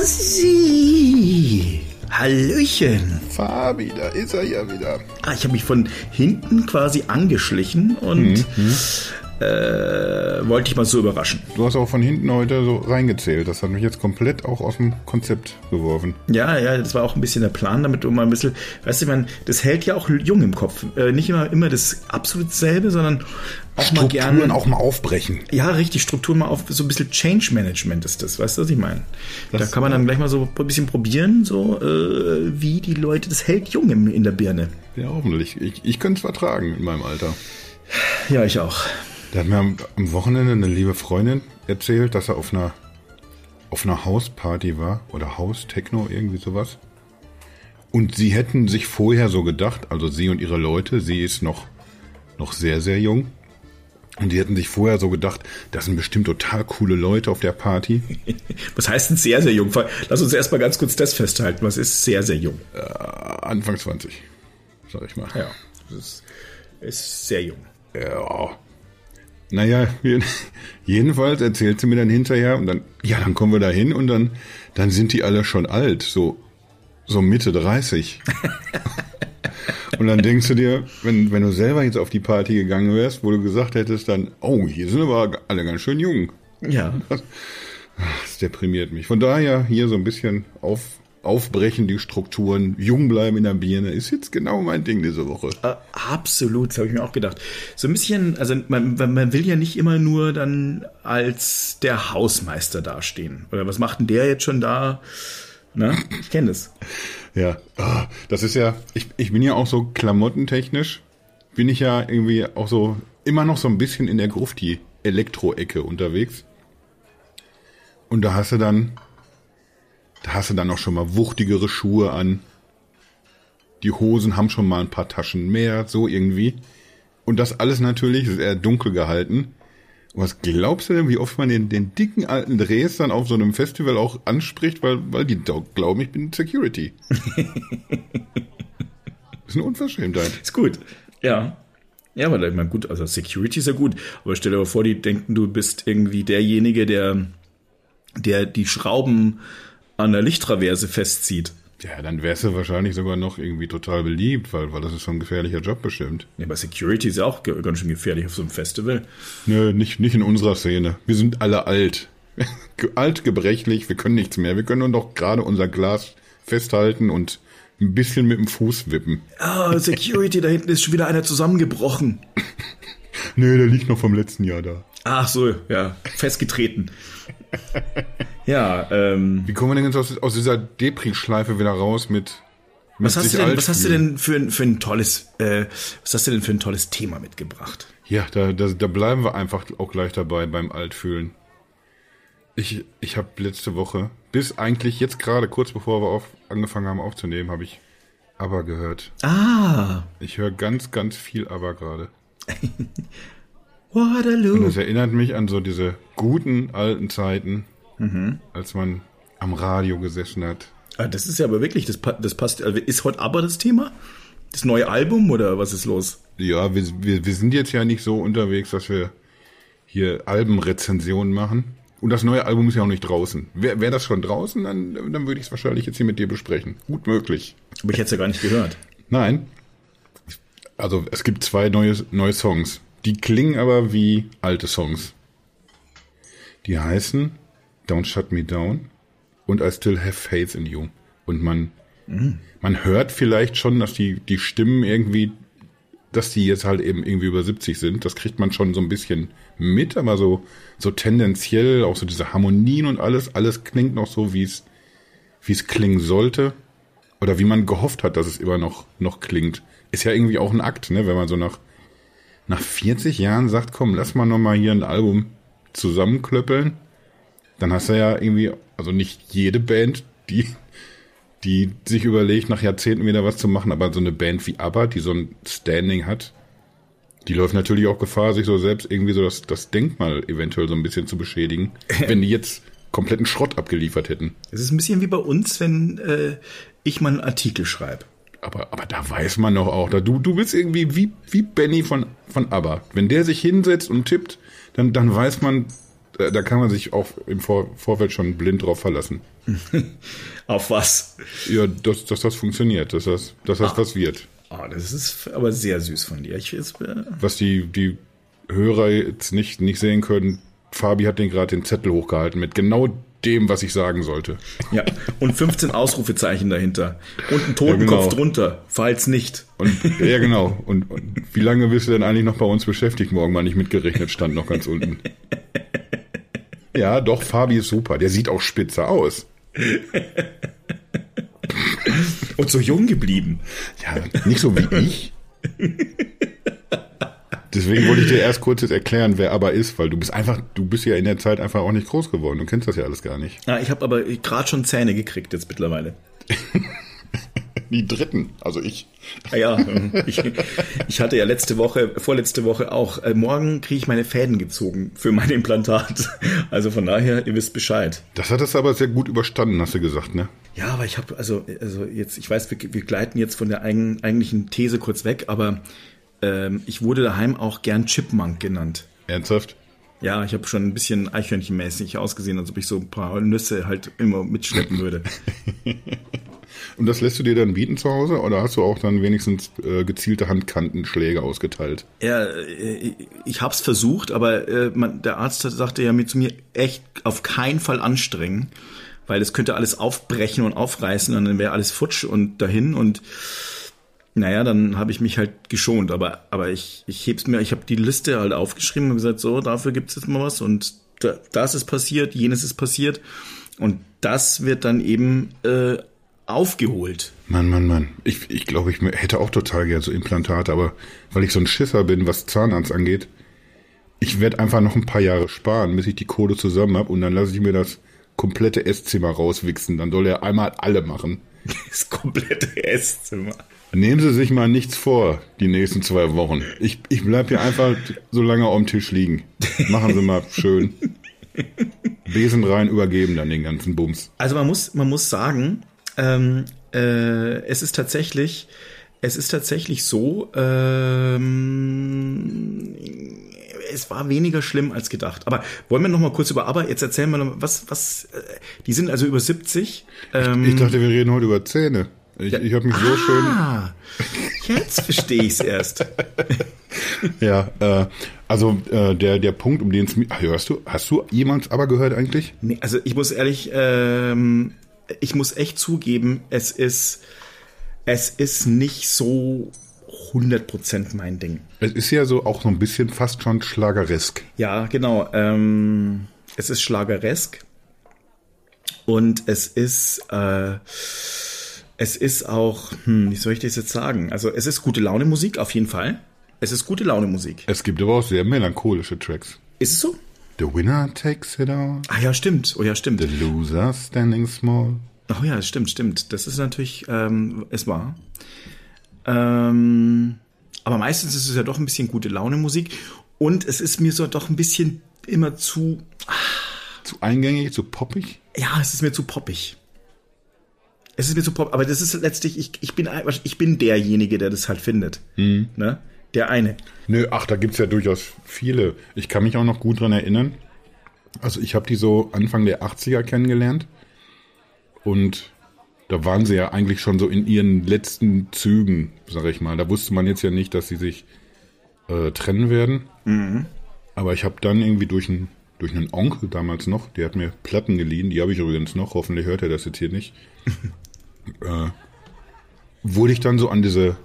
Hasi! Hallöchen! Fabi, da ist er ja wieder. Ah, ich habe mich von hinten quasi angeschlichen und äh, wollte dich mal so überraschen. Du hast auch von hinten heute so reingezählt. Das hat mich jetzt komplett auch aus dem Konzept geworfen. Ja, ja, das war auch ein bisschen der Plan, damit du mal ein bisschen, weißt du, man, das hält ja auch jung im Kopf. Äh, nicht immer, immer das absolut selbe, sondern auch mal gerne. Strukturen auch mal aufbrechen. Ja, richtig, Struktur mal auf, so ein bisschen Change Management ist das, weißt du, was ich meine? Da Das- kann man dann gleich mal so ein bisschen probieren, so äh, wie die Leute, das hält jung im, in der Birne. Ja, hoffentlich. Ich, ich könnte es vertragen in meinem Alter. Ja, ich auch. Da hat mir am, am Wochenende eine liebe Freundin erzählt, dass er auf einer auf einer Hausparty war oder Haustechno, irgendwie sowas. Und sie hätten sich vorher so gedacht, also sie und ihre Leute, sie ist noch, noch sehr, sehr jung. Und die hätten sich vorher so gedacht, das sind bestimmt total coole Leute auf der Party. Was heißt denn sehr, sehr jung? Lass uns erstmal ganz kurz das festhalten. Was ist sehr, sehr jung? Äh, Anfang 20, sag ich mal. Ja, das ist, ist sehr jung. Ja. Naja, jeden- jedenfalls erzählt sie mir dann hinterher und dann, ja, dann kommen wir da hin und dann, dann sind die alle schon alt, so, so Mitte 30. und dann denkst du dir, wenn, wenn du selber jetzt auf die Party gegangen wärst, wo du gesagt hättest dann, oh, hier sind aber alle ganz schön jung. Ja. Das deprimiert mich. Von daher hier so ein bisschen auf, aufbrechen, die Strukturen, jung bleiben in der Birne, ist jetzt genau mein Ding diese Woche. Äh, absolut, das habe ich mir auch gedacht. So ein bisschen, also man, man will ja nicht immer nur dann als der Hausmeister dastehen. Oder was macht denn der jetzt schon da? Na, ich kenne das. Ja, ah, das ist ja, ich, ich bin ja auch so klamottentechnisch, bin ich ja irgendwie auch so immer noch so ein bisschen in der Grufti-Elektro-Ecke unterwegs. Und da hast du dann, da hast du dann auch schon mal wuchtigere Schuhe an. Die Hosen haben schon mal ein paar Taschen mehr, so irgendwie. Und das alles natürlich ist eher dunkel gehalten. Und was glaubst du denn, wie oft man den, den dicken alten Drehs dann auf so einem Festival auch anspricht, weil, weil die glauben, ich bin Security. das ist eine Unverschämtheit. Ist gut. Ja. Ja, aber ich meine, gut, also Security ist ja gut. Aber stell dir mal vor, die denken, du bist irgendwie derjenige, der, der die Schrauben an der Lichttraverse festzieht. Ja, dann wärst du wahrscheinlich sogar noch irgendwie total beliebt, weil, weil das ist schon ein gefährlicher Job bestimmt. Ja, aber Security ist ja auch ganz schön gefährlich auf so einem Festival. Nö, nicht, nicht in unserer Szene. Wir sind alle alt. Alt, gebrechlich, wir können nichts mehr. Wir können nur noch gerade unser Glas festhalten und ein bisschen mit dem Fuß wippen. Ah, Security, da hinten ist schon wieder einer zusammengebrochen. Nö, der liegt noch vom letzten Jahr da. Ach so, ja, festgetreten. Ja, ähm, Wie kommen wir denn jetzt aus, aus dieser Depri-Schleife wieder raus mit, mit was hast, du denn, was hast du denn für, ein- für ein tolles, äh, was hast du denn für ein tolles Thema mitgebracht? Ja, da, da, da bleiben wir einfach auch gleich dabei beim Altfühlen. Ich, ich habe letzte Woche, bis eigentlich jetzt gerade kurz bevor wir auf, angefangen haben aufzunehmen, habe ich aber gehört. Ah, Ich höre ganz, ganz viel aber gerade. Waterloo. Das erinnert mich an so diese guten alten Zeiten, Mhm. als man am Radio gesessen hat. Ah, das ist ja aber wirklich, das, das passt. Also ist heute aber das Thema? Das neue Album oder was ist los? Ja, wir, wir, wir sind jetzt ja nicht so unterwegs, dass wir hier Albenrezensionen machen. Und das neue Album ist ja auch nicht draußen. Wäre wär das schon draußen, dann, dann würde ich es wahrscheinlich jetzt hier mit dir besprechen. Gut möglich. Aber ich hätte es ja gar nicht gehört. Nein. Also es gibt zwei neue, neue Songs. Die klingen aber wie alte Songs. Die heißen Don't Shut Me Down und I Still Have Faith in You. Und man, man hört vielleicht schon, dass die, die Stimmen irgendwie, dass die jetzt halt eben irgendwie über 70 sind. Das kriegt man schon so ein bisschen mit, aber so, so tendenziell, auch so diese Harmonien und alles, alles klingt noch so, wie es, wie es klingen sollte. Oder wie man gehofft hat, dass es immer noch, noch klingt. Ist ja irgendwie auch ein Akt, ne? Wenn man so nach, nach 40 Jahren sagt, komm, lass mal nochmal hier ein Album zusammenklöppeln. Dann hast du ja irgendwie, also nicht jede Band, die, die sich überlegt, nach Jahrzehnten wieder was zu machen, aber so eine Band wie ABBA, die so ein Standing hat, die läuft natürlich auch Gefahr, sich so selbst irgendwie so das, das Denkmal eventuell so ein bisschen zu beschädigen, wenn die jetzt kompletten Schrott abgeliefert hätten. Es ist ein bisschen wie bei uns, wenn äh, ich mal einen Artikel schreibe. Aber, aber da weiß man doch auch, da du, du bist irgendwie wie, wie Benny von, von ABBA. Wenn der sich hinsetzt und tippt, dann, dann weiß man, Da, da kann man sich auch im Vor Vorfeld schon blind drauf verlassen. Auf was? Ja, dass, dass das funktioniert, dass das, dass das was wird. Oh, das ist aber sehr süß von dir. Ich, jetzt, äh, Was die, die Hörer jetzt nicht, nicht sehen können, Fabi hat den gerade den Zettel hochgehalten mit genau dem, was ich sagen sollte. ja. Und 15 Ausrufezeichen dahinter. Und ein Totenkopf Ja, genau. drunter, falls nicht. Und ja, genau. Und, und wie lange bist du denn eigentlich noch bei uns beschäftigt? Morgen mal nicht mitgerechnet, stand noch ganz unten. Ja, doch, Fabi ist super. Der sieht auch spitze aus. Und so jung geblieben. Ja, nicht so wie ich. Deswegen wollte ich dir erst kurz jetzt erklären, wer aber ist, weil du bist einfach, du bist ja in der Zeit einfach auch nicht groß geworden. Du kennst das ja alles gar nicht. Ja, ich habe aber gerade schon Zähne gekriegt jetzt mittlerweile. Die dritten, also ich. Ah Ja, ähm, ich, ich hatte ja letzte Woche, vorletzte Woche auch, äh, morgen kriege ich meine Fäden gezogen für mein Implantat. Also von daher, ihr wisst Bescheid. Das hat es aber sehr gut überstanden, hast du gesagt, ne? Ja, aber ich habe, also, also jetzt, ich weiß, wir, wir gleiten jetzt von der eigen, eigentlichen These kurz weg, aber ähm, ich wurde daheim auch gern Chipmunk genannt. Ernsthaft? Ja, ich habe schon ein bisschen eichhörnchenmäßig ausgesehen, als ob ich so ein paar Nüsse halt immer mitschleppen würde. Und das lässt du dir dann bieten zu Hause oder hast du auch dann wenigstens äh, gezielte Handkantenschläge ausgeteilt? Ja, äh, ich hab's versucht, aber äh, man, der Arzt sagte ja mir zu mir, echt auf keinen Fall anstrengen, weil es könnte alles aufbrechen und aufreißen und dann wäre alles futsch und dahin und naja, dann habe ich mich halt geschont, aber, aber ich, ich heb's mir, ich habe die Liste halt aufgeschrieben und gesagt, so, dafür gibt's jetzt mal was und da, das ist passiert, jenes ist passiert und das wird dann eben äh, aufgeholt. Mann, Mann, Mann. Ich, ich glaube, ich hätte auch total gern so Implantate, aber weil ich so ein Schisser bin, was Zahnarzt angeht, ich werde einfach noch ein paar Jahre sparen, bis ich die Kohle zusammen habe und dann lasse ich mir das komplette Esszimmer rauswichsen. Dann soll er einmal alle machen. Das komplette Esszimmer. Nehmen Sie sich mal nichts vor, die nächsten zwei Wochen. Ich, ich bleib hier einfach so lange auf dem Tisch liegen. Machen Sie mal schön. Besen rein, übergeben dann den ganzen Bums. Also man muss, man muss sagen, ähm, äh, es ist tatsächlich, es ist tatsächlich so, ähm, es war weniger schlimm als gedacht. Aber wollen wir noch mal kurz über Aber, jetzt erzählen wir noch, mal, was, was, äh, die sind also über 70. Ähm, Ich dachte, wir reden heute über Zähne. Ich, ich habe mich so schön. ah, jetzt verstehe ich es erst. Ja, äh, also äh, der, der Punkt, um den es mir. Ach, Hörst du, hast du jemals aber gehört eigentlich? Nee, also ich muss ehrlich, ähm, ich muss echt zugeben, es ist, es ist nicht so 100% mein Ding. Es ist ja so auch so ein bisschen fast schon schlageresk. Ja, genau. Ähm, es ist schlageresk und es ist, äh, es ist auch, hm, wie soll ich das jetzt sagen? Also es ist gute Laune Musik auf jeden Fall. Es ist gute Laune Musik. Es gibt aber auch sehr melancholische Tracks. Ist es so? The winner takes it all. Ah ja, stimmt. Oh ja, stimmt. The loser standing small. Oh ja, stimmt, stimmt. Das ist natürlich, ähm, es war. Ähm, aber meistens ist es ja doch ein bisschen gute Laune Musik und es ist mir so doch ein bisschen immer zu, Zu eingängig, zu poppig. ja, es ist mir zu poppig. Es ist mir zu pop, aber das ist letztlich, ich, ich bin, ich bin derjenige, der das halt findet. Ne? Der eine. Nö, ach, da gibt's ja durchaus viele. Ich kann mich auch noch gut dran erinnern. Also ich habe die so Anfang der 80er kennengelernt. Und da waren sie ja eigentlich schon so in ihren letzten Zügen, sag ich mal. Da wusste man jetzt ja nicht, dass sie sich äh, trennen werden. Aber ich habe dann irgendwie durch einen durch einen Onkel damals noch, der hat mir Platten geliehen, die habe ich übrigens noch, hoffentlich hört er das jetzt hier nicht. äh, wurde ich dann so an diese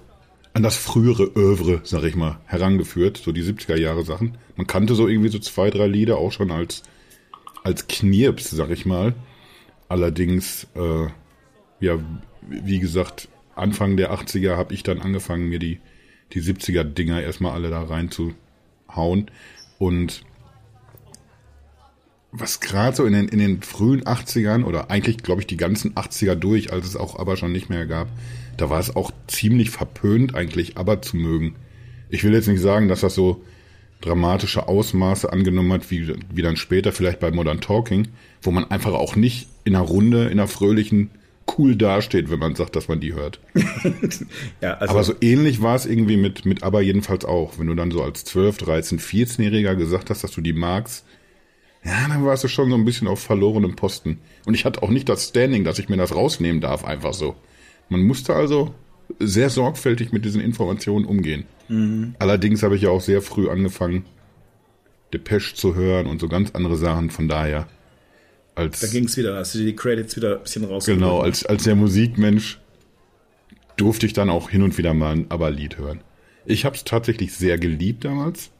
an das frühere Övre, sag ich mal, herangeführt, so die 70er Jahre Sachen. Man kannte so irgendwie so zwei, drei Lieder auch schon als, als Knirps, sag ich mal. Allerdings, äh, ja, wie gesagt, Anfang der 80er habe ich dann angefangen, mir die, die 70er Dinger erstmal alle da reinzuhauen. Und was gerade so in den, in den frühen 80ern oder eigentlich, glaube ich, die ganzen 80er durch, als es auch aber schon nicht mehr gab, da war es auch ziemlich verpönt eigentlich, aber zu mögen. Ich will jetzt nicht sagen, dass das so dramatische Ausmaße angenommen hat, wie, wie dann später vielleicht bei Modern Talking, wo man einfach auch nicht in einer Runde, in einer fröhlichen, cool dasteht, wenn man sagt, dass man die hört. Ja, also Aber so ähnlich war es irgendwie mit, mit aber jedenfalls auch. Wenn du dann so als 12, 13, 14-Jähriger gesagt hast, dass du die magst, ja, dann warst du schon so ein bisschen auf verlorenem Posten. Und ich hatte auch nicht das Standing, dass ich mir das rausnehmen darf, einfach so. Man musste also sehr sorgfältig mit diesen Informationen umgehen. Mhm. Allerdings habe ich ja auch sehr früh angefangen, Depeche zu hören und so ganz andere Sachen. Von daher, als. Da ging es wieder, hast du die Credits wieder ein bisschen rausgeholt. Genau, als, als der Musikmensch durfte ich dann auch hin und wieder mal ein Aber-Lied hören. Ich habe es tatsächlich sehr geliebt damals.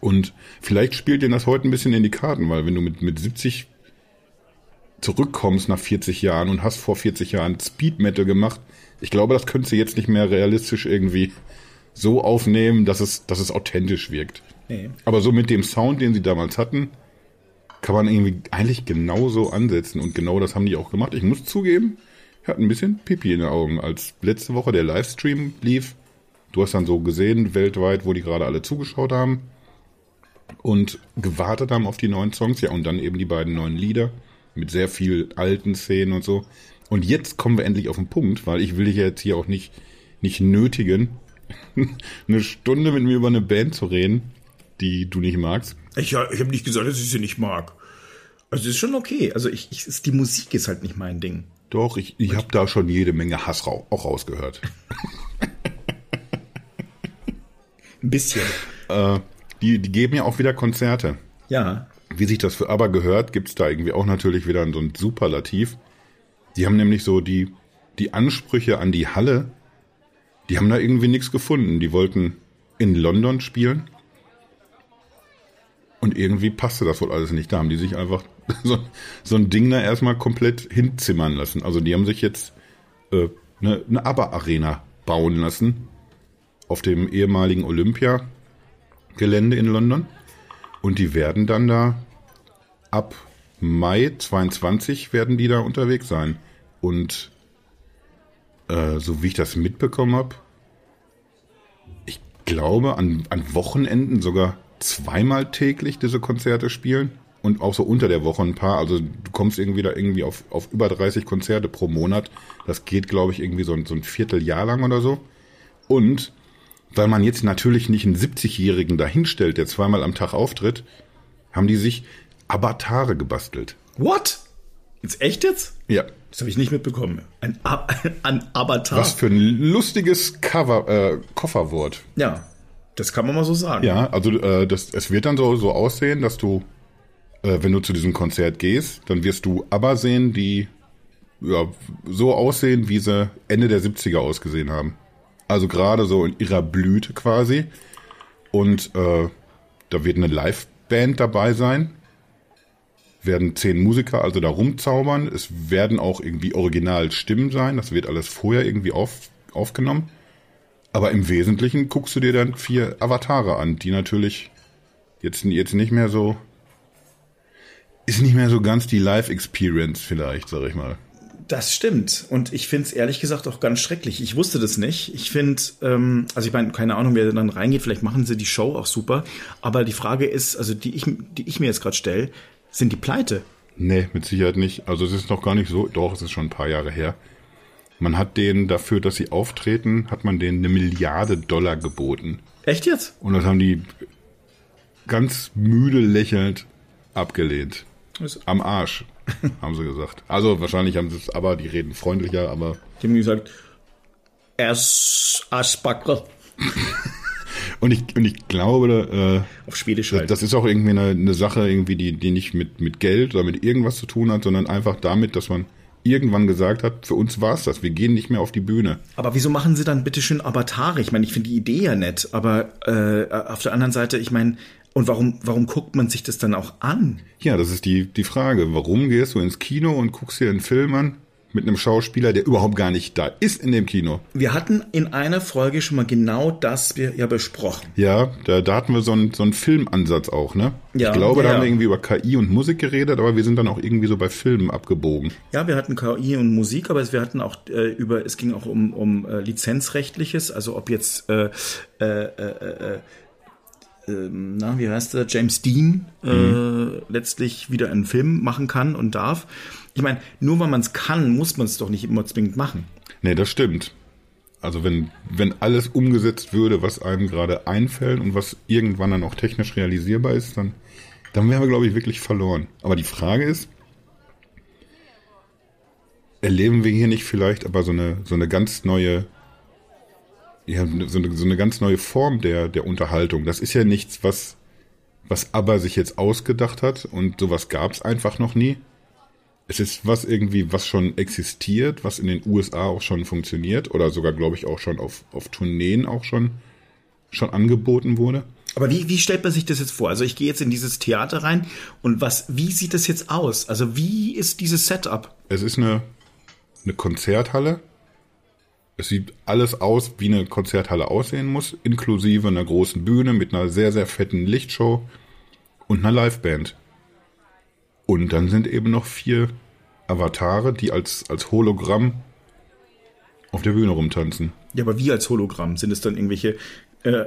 Und vielleicht spielt dir das heute ein bisschen in die Karten, weil wenn du mit, mit 70 zurückkommst nach 40 Jahren und hast vor 40 Jahren Speed Metal gemacht, ich glaube, das könntest du jetzt nicht mehr realistisch irgendwie so aufnehmen, dass es, dass es authentisch wirkt. Nee. Aber so mit dem Sound, den sie damals hatten, kann man irgendwie eigentlich genauso ansetzen und genau das haben die auch gemacht. Ich muss zugeben, ich hatte ein bisschen Pipi in den Augen, als letzte Woche der Livestream lief. Du hast dann so gesehen, weltweit, wo die gerade alle zugeschaut haben und gewartet haben auf die neuen Songs. Ja, und dann eben die beiden neuen Lieder mit sehr viel alten Szenen und so. Und jetzt kommen wir endlich auf den Punkt, weil ich will dich jetzt hier auch nicht, nicht nötigen, eine Stunde mit mir über eine Band zu reden, die du nicht magst. Ich, ich habe nicht gesagt, dass ich sie nicht mag. Also ist schon okay. Also ich, ich ist, die Musik ist halt nicht mein Ding. Doch, ich, ich habe da schon jede Menge Hass auch rausgehört. Ein bisschen. Äh, die, die geben ja auch wieder Konzerte. Ja. Wie sich das für aber gehört, gibt's da irgendwie auch natürlich wieder so ein Superlativ. Die haben nämlich so die, die Ansprüche an die Halle, die haben da irgendwie nichts gefunden. Die wollten in London spielen. Und irgendwie passte das wohl alles nicht. Da haben die sich einfach so, so ein Ding da erstmal komplett hinzimmern lassen. Also die haben sich jetzt äh, eine, eine ABBA-Arena bauen lassen auf dem ehemaligen Olympia-Gelände in London. Und die werden dann da ab Mai 22 werden die da unterwegs sein. Und äh, so wie ich das mitbekommen habe, ich glaube an, an Wochenenden sogar zweimal täglich diese Konzerte spielen und auch so unter der Woche ein paar. Also du kommst irgendwie da irgendwie auf, auf über 30 Konzerte pro Monat. Das geht, glaube ich, irgendwie so ein, so ein Vierteljahr lang oder so. Und weil man jetzt natürlich nicht einen 70-Jährigen dahinstellt, der zweimal am Tag auftritt, haben die sich Avatare gebastelt. What? Jetzt echt jetzt? Ja. Das habe ich nicht mitbekommen. Ein, ein Avatar. Was für ein lustiges Cover, äh, Kofferwort. Ja, das kann man mal so sagen. Ja, also äh, das, es wird dann so, so aussehen, dass du, äh, wenn du zu diesem Konzert gehst, dann wirst du aber sehen, die ja, so aussehen, wie sie Ende der 70er ausgesehen haben. Also gerade so in ihrer Blüte quasi. Und äh, da wird eine Liveband dabei sein. Werden zehn Musiker also da rumzaubern. Es werden auch irgendwie Originalstimmen sein. Das wird alles vorher irgendwie auf, aufgenommen. Aber im Wesentlichen guckst du dir dann vier Avatare an, die natürlich jetzt, jetzt nicht mehr so, ist nicht mehr so ganz die Live-Experience vielleicht, sag ich mal. Das stimmt. Und ich finde es ehrlich gesagt auch ganz schrecklich. Ich wusste das nicht. Ich finde, ähm, also ich meine, keine Ahnung, wer dann reingeht, vielleicht machen sie die Show auch super. Aber die Frage ist, also die ich, die ich mir jetzt gerade stelle, sind die pleite? Nee, mit Sicherheit nicht. Also es ist noch gar nicht so, doch, es ist schon ein paar Jahre her. Man hat denen dafür, dass sie auftreten, hat man denen eine Milliarde Dollar geboten. Echt jetzt? Und das haben die ganz müde lächelnd abgelehnt. Am Arsch. haben sie gesagt. Also wahrscheinlich haben sie es, aber die reden freundlicher, aber. Die haben gesagt, Arschbacke. und ich, und ich glaube, äh, auf Schwedisch halt. Das ist auch irgendwie eine, eine Sache, irgendwie, die, die nicht mit, mit Geld oder mit irgendwas zu tun hat, sondern einfach damit, dass man irgendwann gesagt hat, für uns war's das, wir gehen nicht mehr auf die Bühne. Aber wieso machen sie dann bitte schön Avatare? Ich meine, ich finde die Idee ja nett, aber äh, auf der anderen Seite, ich meine, und warum, warum guckt man sich das dann auch an? Ja, das ist die, die Frage. Warum gehst du ins Kino und guckst dir einen Film an mit einem Schauspieler, der überhaupt gar nicht da ist in dem Kino? Wir hatten in einer Folge schon mal genau das ja besprochen. Ja, da, da hatten wir so einen, so einen Filmansatz auch, ne? Ja, ich glaube, da ja. haben wir irgendwie über KI und Musik geredet, aber wir sind dann auch irgendwie so bei Filmen abgebogen. Ja, wir hatten KI und Musik, aber wir hatten auch äh, über, es ging auch um, um äh, Lizenzrechtliches, also ob jetzt äh, äh, äh, äh ähm, na, wie heißt der, James Dean äh, mhm. letztlich wieder einen Film machen kann und darf. Ich meine, nur weil man es kann, muss man es doch nicht immer zwingend machen. Nee, das stimmt. Also wenn, wenn alles umgesetzt würde, was einem gerade einfällt und was irgendwann dann auch technisch realisierbar ist, dann dann wären wir, glaube ich, wirklich verloren. Aber die Frage ist, erleben wir hier nicht vielleicht aber so eine, so eine ganz neue, ja, so eine, so eine ganz neue Form der, der Unterhaltung. Das ist ja nichts, was, was aber sich jetzt ausgedacht hat und sowas gab es einfach noch nie. Es ist was irgendwie, was schon existiert, was in den USA auch schon funktioniert oder sogar, glaube ich, auch schon auf, auf Tourneen auch schon, schon angeboten wurde. Aber wie, wie stellt man sich das jetzt vor? Also ich gehe jetzt in dieses Theater rein und was, wie sieht das jetzt aus? Also wie ist dieses Setup? Es ist eine, eine Konzerthalle. Es sieht alles aus, wie eine Konzerthalle aussehen muss, inklusive einer großen Bühne mit einer sehr, sehr fetten Lichtshow und einer Liveband. Und dann sind eben noch vier Avatare, die als, als Hologramm auf der Bühne rumtanzen. Ja, aber wie als Hologramm? Sind es dann irgendwelche äh,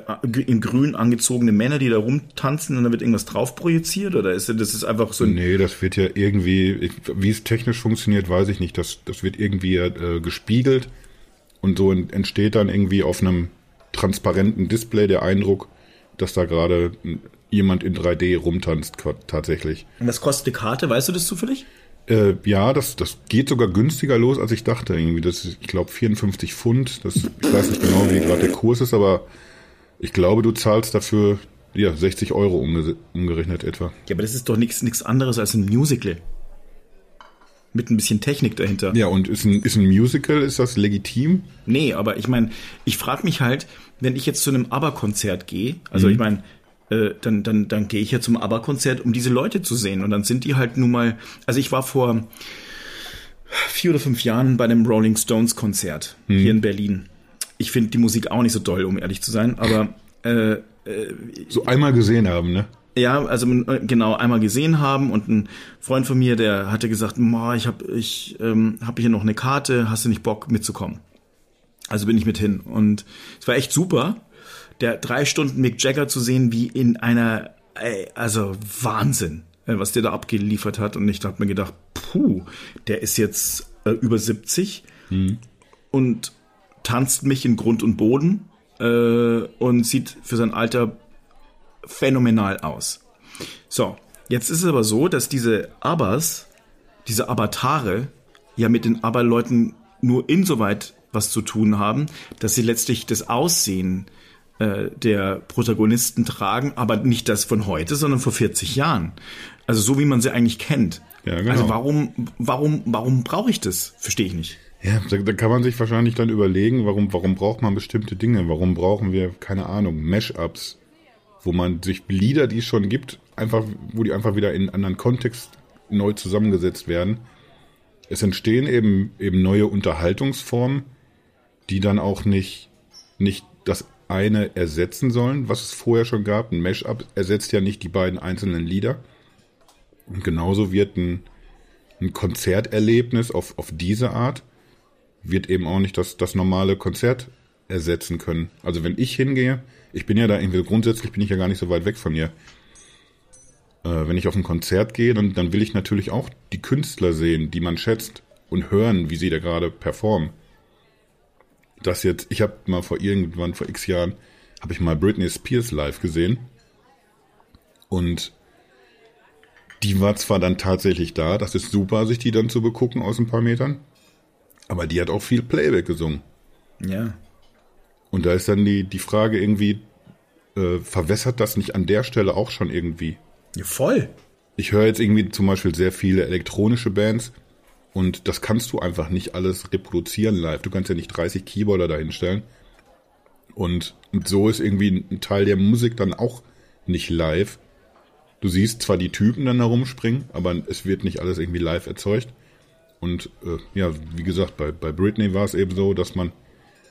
in grün angezogene Männer, die da rumtanzen und dann wird irgendwas drauf projiziert? Oder ist das ist einfach so ein. Nee, das wird ja irgendwie, wie es technisch funktioniert, weiß ich nicht. Das, das wird irgendwie äh, gespiegelt und so entsteht dann irgendwie auf einem transparenten Display der Eindruck, dass da gerade jemand in 3D rumtanzt tatsächlich. Und was kostet die Karte? Weißt du das zufällig? Äh, ja, das, das geht sogar günstiger los, als ich dachte. Irgendwie, das ist, ich glaube, 54 Pfund. Das, ich weiß nicht genau, wie gerade der Kurs ist, aber ich glaube, du zahlst dafür ja 60 Euro umge umgerechnet etwa. Ja, aber das ist doch nichts anderes als ein Musical. Mit ein bisschen Technik dahinter. Ja, und ist ein, ist ein Musical, ist das legitim? Nee, aber ich meine, ich frage mich halt, wenn ich jetzt zu einem ABBA-Konzert gehe, also mhm. ich meine, äh, dann, dann, dann gehe ich ja zum ABBA-Konzert, um diese Leute zu sehen. Und dann sind die halt nun mal, also ich war vor vier oder fünf Jahren bei einem Rolling Stones-Konzert mhm. hier in Berlin. Ich finde die Musik auch nicht so doll, um ehrlich zu sein, aber äh, äh, so einmal gesehen haben, ne? Ja, also äh, genau einmal gesehen haben und ein Freund von mir, der hatte gesagt, ich habe ich ähm, hab hier noch eine Karte, hast du nicht Bock mitzukommen? Also bin ich mit hin und es war echt super der drei Stunden Mick Jagger zu sehen, wie in einer, ey, also Wahnsinn, äh, was der da abgeliefert hat. Und ich habe mir gedacht, puh, der ist jetzt äh, über 70 mhm. und tanzt mich in Grund und Boden äh, und sieht für sein Alter phänomenal aus. So, jetzt ist es aber so, dass diese Abbas, diese Avatare, ja mit den Abba-Leuten nur insoweit was zu tun haben, dass sie letztlich das Aussehen äh, der Protagonisten tragen, aber nicht das von heute, sondern vor 40 Jahren. Also so wie man sie eigentlich kennt. Ja, genau. Also warum, warum, warum brauche ich das? Verstehe ich nicht. Ja, da, da, kann man sich wahrscheinlich dann überlegen, warum, warum braucht man bestimmte Dinge? Warum brauchen wir, keine Ahnung, Mashups, wo man sich Lieder, die es schon gibt, einfach, wo die einfach wieder in einen anderen Kontext neu zusammengesetzt werden. Es entstehen eben, eben neue Unterhaltungsformen, die dann auch nicht, nicht das eine ersetzen sollen, was es vorher schon gab. Ein Mashup ersetzt ja nicht die beiden einzelnen Lieder. Und genauso wird ein, ein Konzerterlebnis auf, auf diese Art, wird eben auch nicht das, das normale Konzert ersetzen können. Also wenn ich hingehe, ich bin ja da irgendwie, grundsätzlich bin ich ja gar nicht so weit weg von hier. Äh, wenn ich auf ein Konzert gehe, dann, dann will ich natürlich auch die Künstler sehen, die man schätzt und hören, wie sie da gerade performen das jetzt, ich habe mal vor irgendwann, vor x Jahren, habe ich mal Britney Spears live gesehen. Und die war zwar dann tatsächlich da, das ist super, sich die dann zu begucken aus ein paar Metern, aber die hat auch viel Playback gesungen. Ja. Und da ist dann die, die Frage irgendwie, äh, verwässert das nicht an der Stelle auch schon irgendwie? Ja, voll. Ich höre jetzt irgendwie zum Beispiel sehr viele elektronische Bands, und das kannst du einfach nicht alles reproduzieren live. Du kannst ja nicht 30 Keyboarder dahinstellen. Und, und so ist irgendwie ein Teil der Musik dann auch nicht live. Du siehst zwar die Typen dann herumspringen, aber es wird nicht alles irgendwie live erzeugt. Und äh, ja, wie gesagt, bei, bei Britney war es eben so, dass man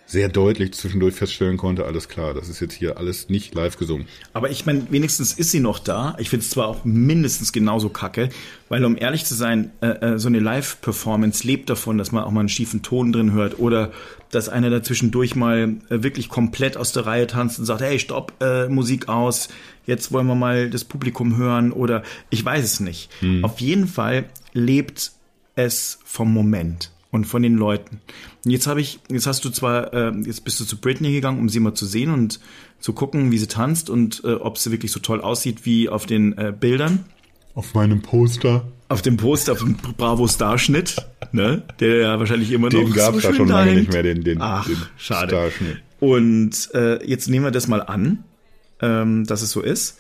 sehr deutlich zwischendurch feststellen konnte, alles klar, das ist jetzt hier alles nicht live gesungen. Aber ich meine, wenigstens ist sie noch da. Ich finde es zwar auch mindestens genauso kacke, weil um ehrlich zu sein, äh, äh, so eine Live-Performance lebt davon, dass man auch mal einen schiefen Ton drin hört oder dass einer dazwischendurch mal äh, wirklich komplett aus der Reihe tanzt und sagt, hey, stopp, äh, Musik aus, jetzt wollen wir mal das Publikum hören oder ich weiß es nicht. Hm. Auf jeden Fall lebt es vom Moment. Und von den Leuten. Und jetzt habe ich, jetzt hast du zwar, äh, jetzt bist du zu Britney gegangen, um sie mal zu sehen und zu gucken, wie sie tanzt und äh, ob sie wirklich so toll aussieht wie auf den äh, Bildern. Auf meinem Poster. Auf dem Poster, auf dem Bravo Starschnitt, ne? Der ja wahrscheinlich immer Den noch gab so es ja schön schon lange hängt. nicht mehr, den, den, Ach, den schade. Starschnitt. Und äh, jetzt nehmen wir das mal an, ähm, dass es so ist.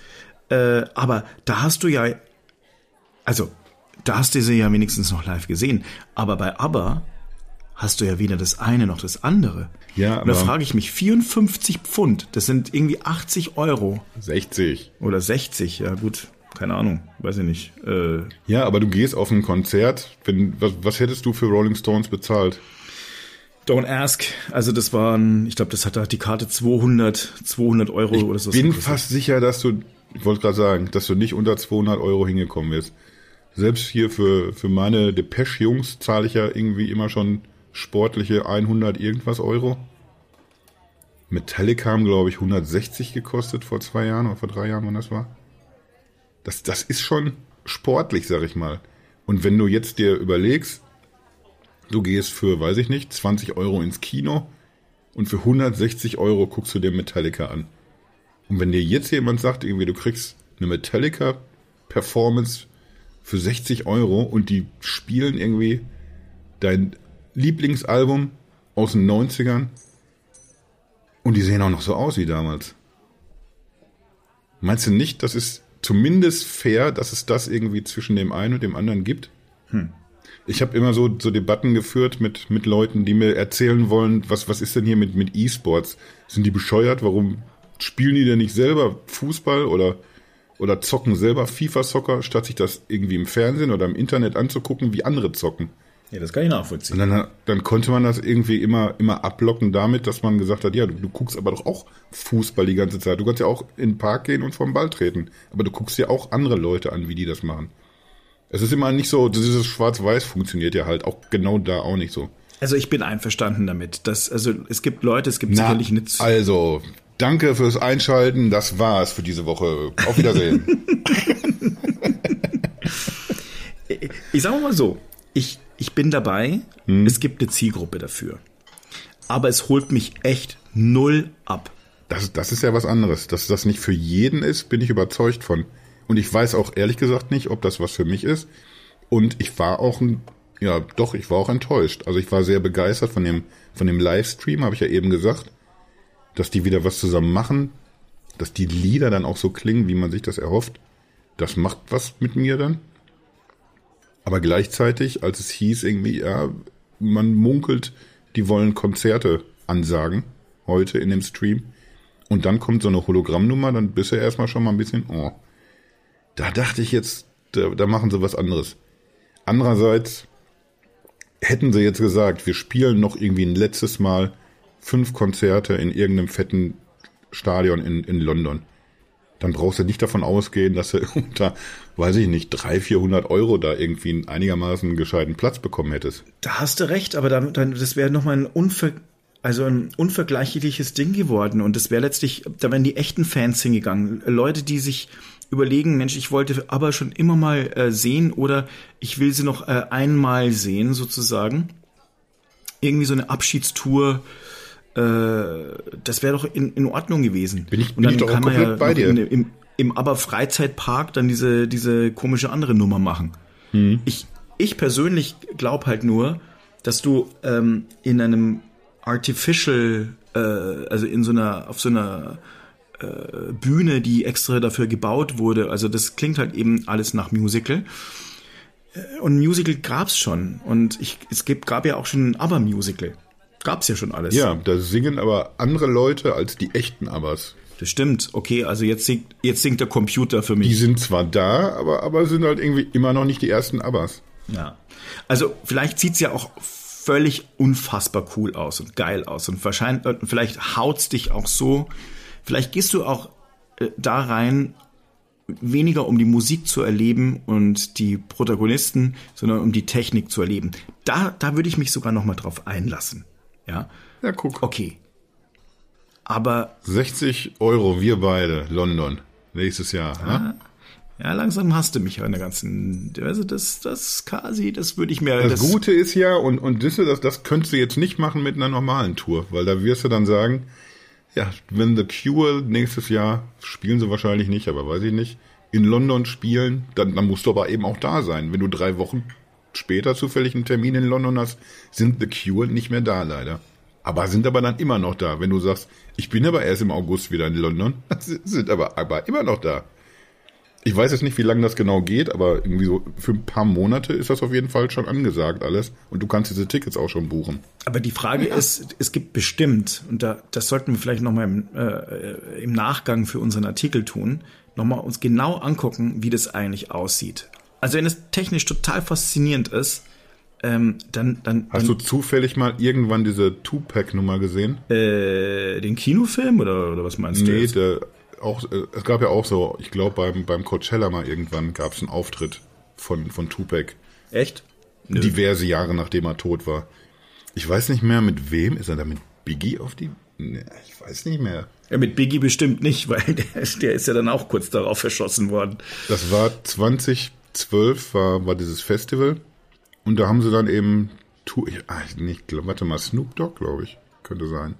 Äh, aber da hast du ja, also da hast du sie ja wenigstens noch live gesehen. Aber bei ABBA hast du ja weder das eine noch das andere. Ja, Und da aber- frage ich mich, 54 Pfund, das sind irgendwie 80 Euro 60. oder 60, ja gut, keine Ahnung, weiß ich nicht. Äh, Ja, aber du gehst auf ein Konzert. Wenn, was, was hättest du für Rolling Stones bezahlt? don't ask, also das waren, ich glaube, das hat die Karte 200, 200 Euro oder so. Bin gekostet. fast sicher, dass du, ich wollte gerade sagen, dass du nicht unter 200 Euro hingekommen wirst. Selbst hier für, für meine Depeche-Jungs zahle ich ja irgendwie immer schon sportliche 100 irgendwas Euro. Metallica haben, glaube ich, 160 gekostet vor zwei Jahren oder vor drei Jahren, wann das war. Das, das ist schon sportlich, sag ich mal. Und wenn du jetzt dir überlegst, du gehst für, weiß ich nicht, 20 Euro ins Kino und für 160 Euro guckst du dir Metallica an. Und wenn dir jetzt jemand sagt, irgendwie, du kriegst eine Metallica-Performance für 60 Euro und die spielen irgendwie dein Lieblingsalbum aus den 90ern und die sehen auch noch so aus wie damals. Meinst du nicht, das ist zumindest fair, dass es das irgendwie zwischen dem einen und dem anderen gibt? Ich habe immer so, so Debatten geführt mit, mit Leuten, die mir erzählen wollen, was, was ist denn hier mit, mit E-Sports? Sind die bescheuert? Warum spielen die denn nicht selber Fußball oder, oder zocken selber FIFA-Soccer, statt sich das irgendwie im Fernsehen oder im Internet anzugucken, wie andere zocken? Ja, das kann ich nachvollziehen. Und dann, dann konnte man das irgendwie immer, immer ablocken damit, dass man gesagt hat, ja, du, du guckst aber doch auch Fußball die ganze Zeit. Du kannst ja auch in den Park gehen und vom Ball treten. Aber du guckst ja auch andere Leute an, wie die das machen. Es ist immer nicht so, dieses Schwarz-Weiß funktioniert ja halt auch genau da auch nicht so. Also ich bin einverstanden damit. Dass, also es gibt Leute, es gibt sicherlich nicht. also, danke fürs Einschalten. Das war's für diese Woche. Auf Wiedersehen. Ich sage mal so, ich, ich bin dabei, es gibt eine Zielgruppe dafür. Aber es holt mich echt null ab. Das, das ist ja was anderes. Dass das nicht für jeden ist, bin ich überzeugt von. Und ich weiß auch ehrlich gesagt nicht, ob das was für mich ist. Und ich war auch ein, ja, doch, ich war auch enttäuscht. Also ich war sehr begeistert von dem, von dem Livestream, habe ich ja eben gesagt, dass die wieder was zusammen machen, dass die Lieder dann auch so klingen, wie man sich das erhofft. Das macht was mit mir dann. Aber gleichzeitig, als es hieß irgendwie, ja, man munkelt, die wollen Konzerte ansagen, heute in dem Stream. Und dann kommt so eine Hologrammnummer, dann bist du erstmal schon mal ein bisschen, oh. Da dachte ich jetzt, da, da machen sie was anderes. Andererseits hätten sie jetzt gesagt, wir spielen noch irgendwie ein letztes Mal fünf Konzerte in irgendeinem fetten Stadion in, in London. Dann brauchst du nicht davon ausgehen, dass du unter, weiß ich nicht, 300, 400 Euro da irgendwie einen einigermaßen gescheiten Platz bekommen hättest. Da hast du recht, aber dann, das wäre nochmal ein, unver, also ein unvergleichliches Ding geworden. Und das wäre letztlich, da wären die echten Fans hingegangen. Leute, die sich überlegen, Mensch, ich wollte aber schon immer mal äh, sehen oder ich will sie noch äh, einmal sehen, sozusagen. Irgendwie so eine Abschiedstour, das wäre doch in, in Ordnung gewesen. Bin ich- Und bin dann ich doch kann man ja bei dir. In, im, im aber Freizeitpark dann diese, diese komische andere Nummer machen. Mhm. Ich, ich persönlich glaube halt nur, dass du ähm, in einem artificial, äh, also in so einer, auf so einer äh, Bühne, die extra dafür gebaut wurde, also das klingt halt eben alles nach Musical. Äh, Und Musical gab's schon. Und ich, es gibt, gab ja auch schon ein Aber-Musical. Gab's ja schon alles. Ja, da singen aber andere Leute als die echten Abbas. Das stimmt. Okay, also jetzt singt, jetzt singt der Computer für mich. Die sind zwar da, aber, aber sind halt irgendwie immer noch nicht die ersten Abbas. Ja. Also vielleicht sieht's ja auch völlig unfassbar cool aus und geil aus und wahrscheinlich äh, vielleicht haut's dich auch so. Vielleicht gehst du auch äh, da rein weniger um die Musik zu erleben und die Protagonisten, sondern um die Technik zu erleben. Da da würde ich mich sogar noch mal drauf einlassen. Ja. Ja, guck. Okay. Aber 60 Euro, wir beide, London. Nächstes Jahr. Ne? Ja, langsam hast du mich an der ganzen, also das, das quasi, das würde ich mir. Das, das, Gute ist ja, und, und das, das, das könntest du jetzt nicht machen mit einer normalen Tour, weil da wirst du dann sagen, ja, wenn The Cure nächstes Jahr, spielen sie wahrscheinlich nicht, aber weiß ich nicht, in London spielen, dann, dann musst du aber eben auch da sein. Wenn du drei Wochen später zufällig einen Termin in London hast, sind The Cure nicht mehr da leider. Aber sind aber dann immer noch da. Wenn du sagst, ich bin aber erst im August wieder in London, sind aber, aber immer noch da. Ich weiß jetzt nicht, wie lange das genau geht, aber irgendwie so für ein paar Monate ist das auf jeden Fall schon angesagt alles. Und du kannst diese Tickets auch schon buchen. Aber die Frage ja. ist, es gibt bestimmt, und da, das sollten wir vielleicht nochmal im, äh, im Nachgang für unseren Artikel tun, nochmal uns genau angucken, wie das eigentlich aussieht. Also wenn es technisch total faszinierend ist, ähm, dann, dann. Hast dann, du zufällig mal irgendwann diese Tupac-Nummer gesehen? Äh, den Kinofilm oder, oder was meinst nee, du? Nee, auch, äh, es gab ja auch so, ich glaube beim, beim Coachella mal irgendwann gab es einen Auftritt von, von Tupac. Echt? Nö. Diverse Jahre nachdem er tot war. Ich weiß nicht mehr mit wem, ist er da mit Biggie auf die, nee, ich weiß nicht mehr. Ja, mit Biggie bestimmt nicht, weil der, der ist ja dann auch kurz darauf verschossen worden. Das war 2012 war, war dieses Festival und da haben sie dann eben, ich, ach, nicht, warte mal, Snoop Dogg, glaube ich, könnte sein.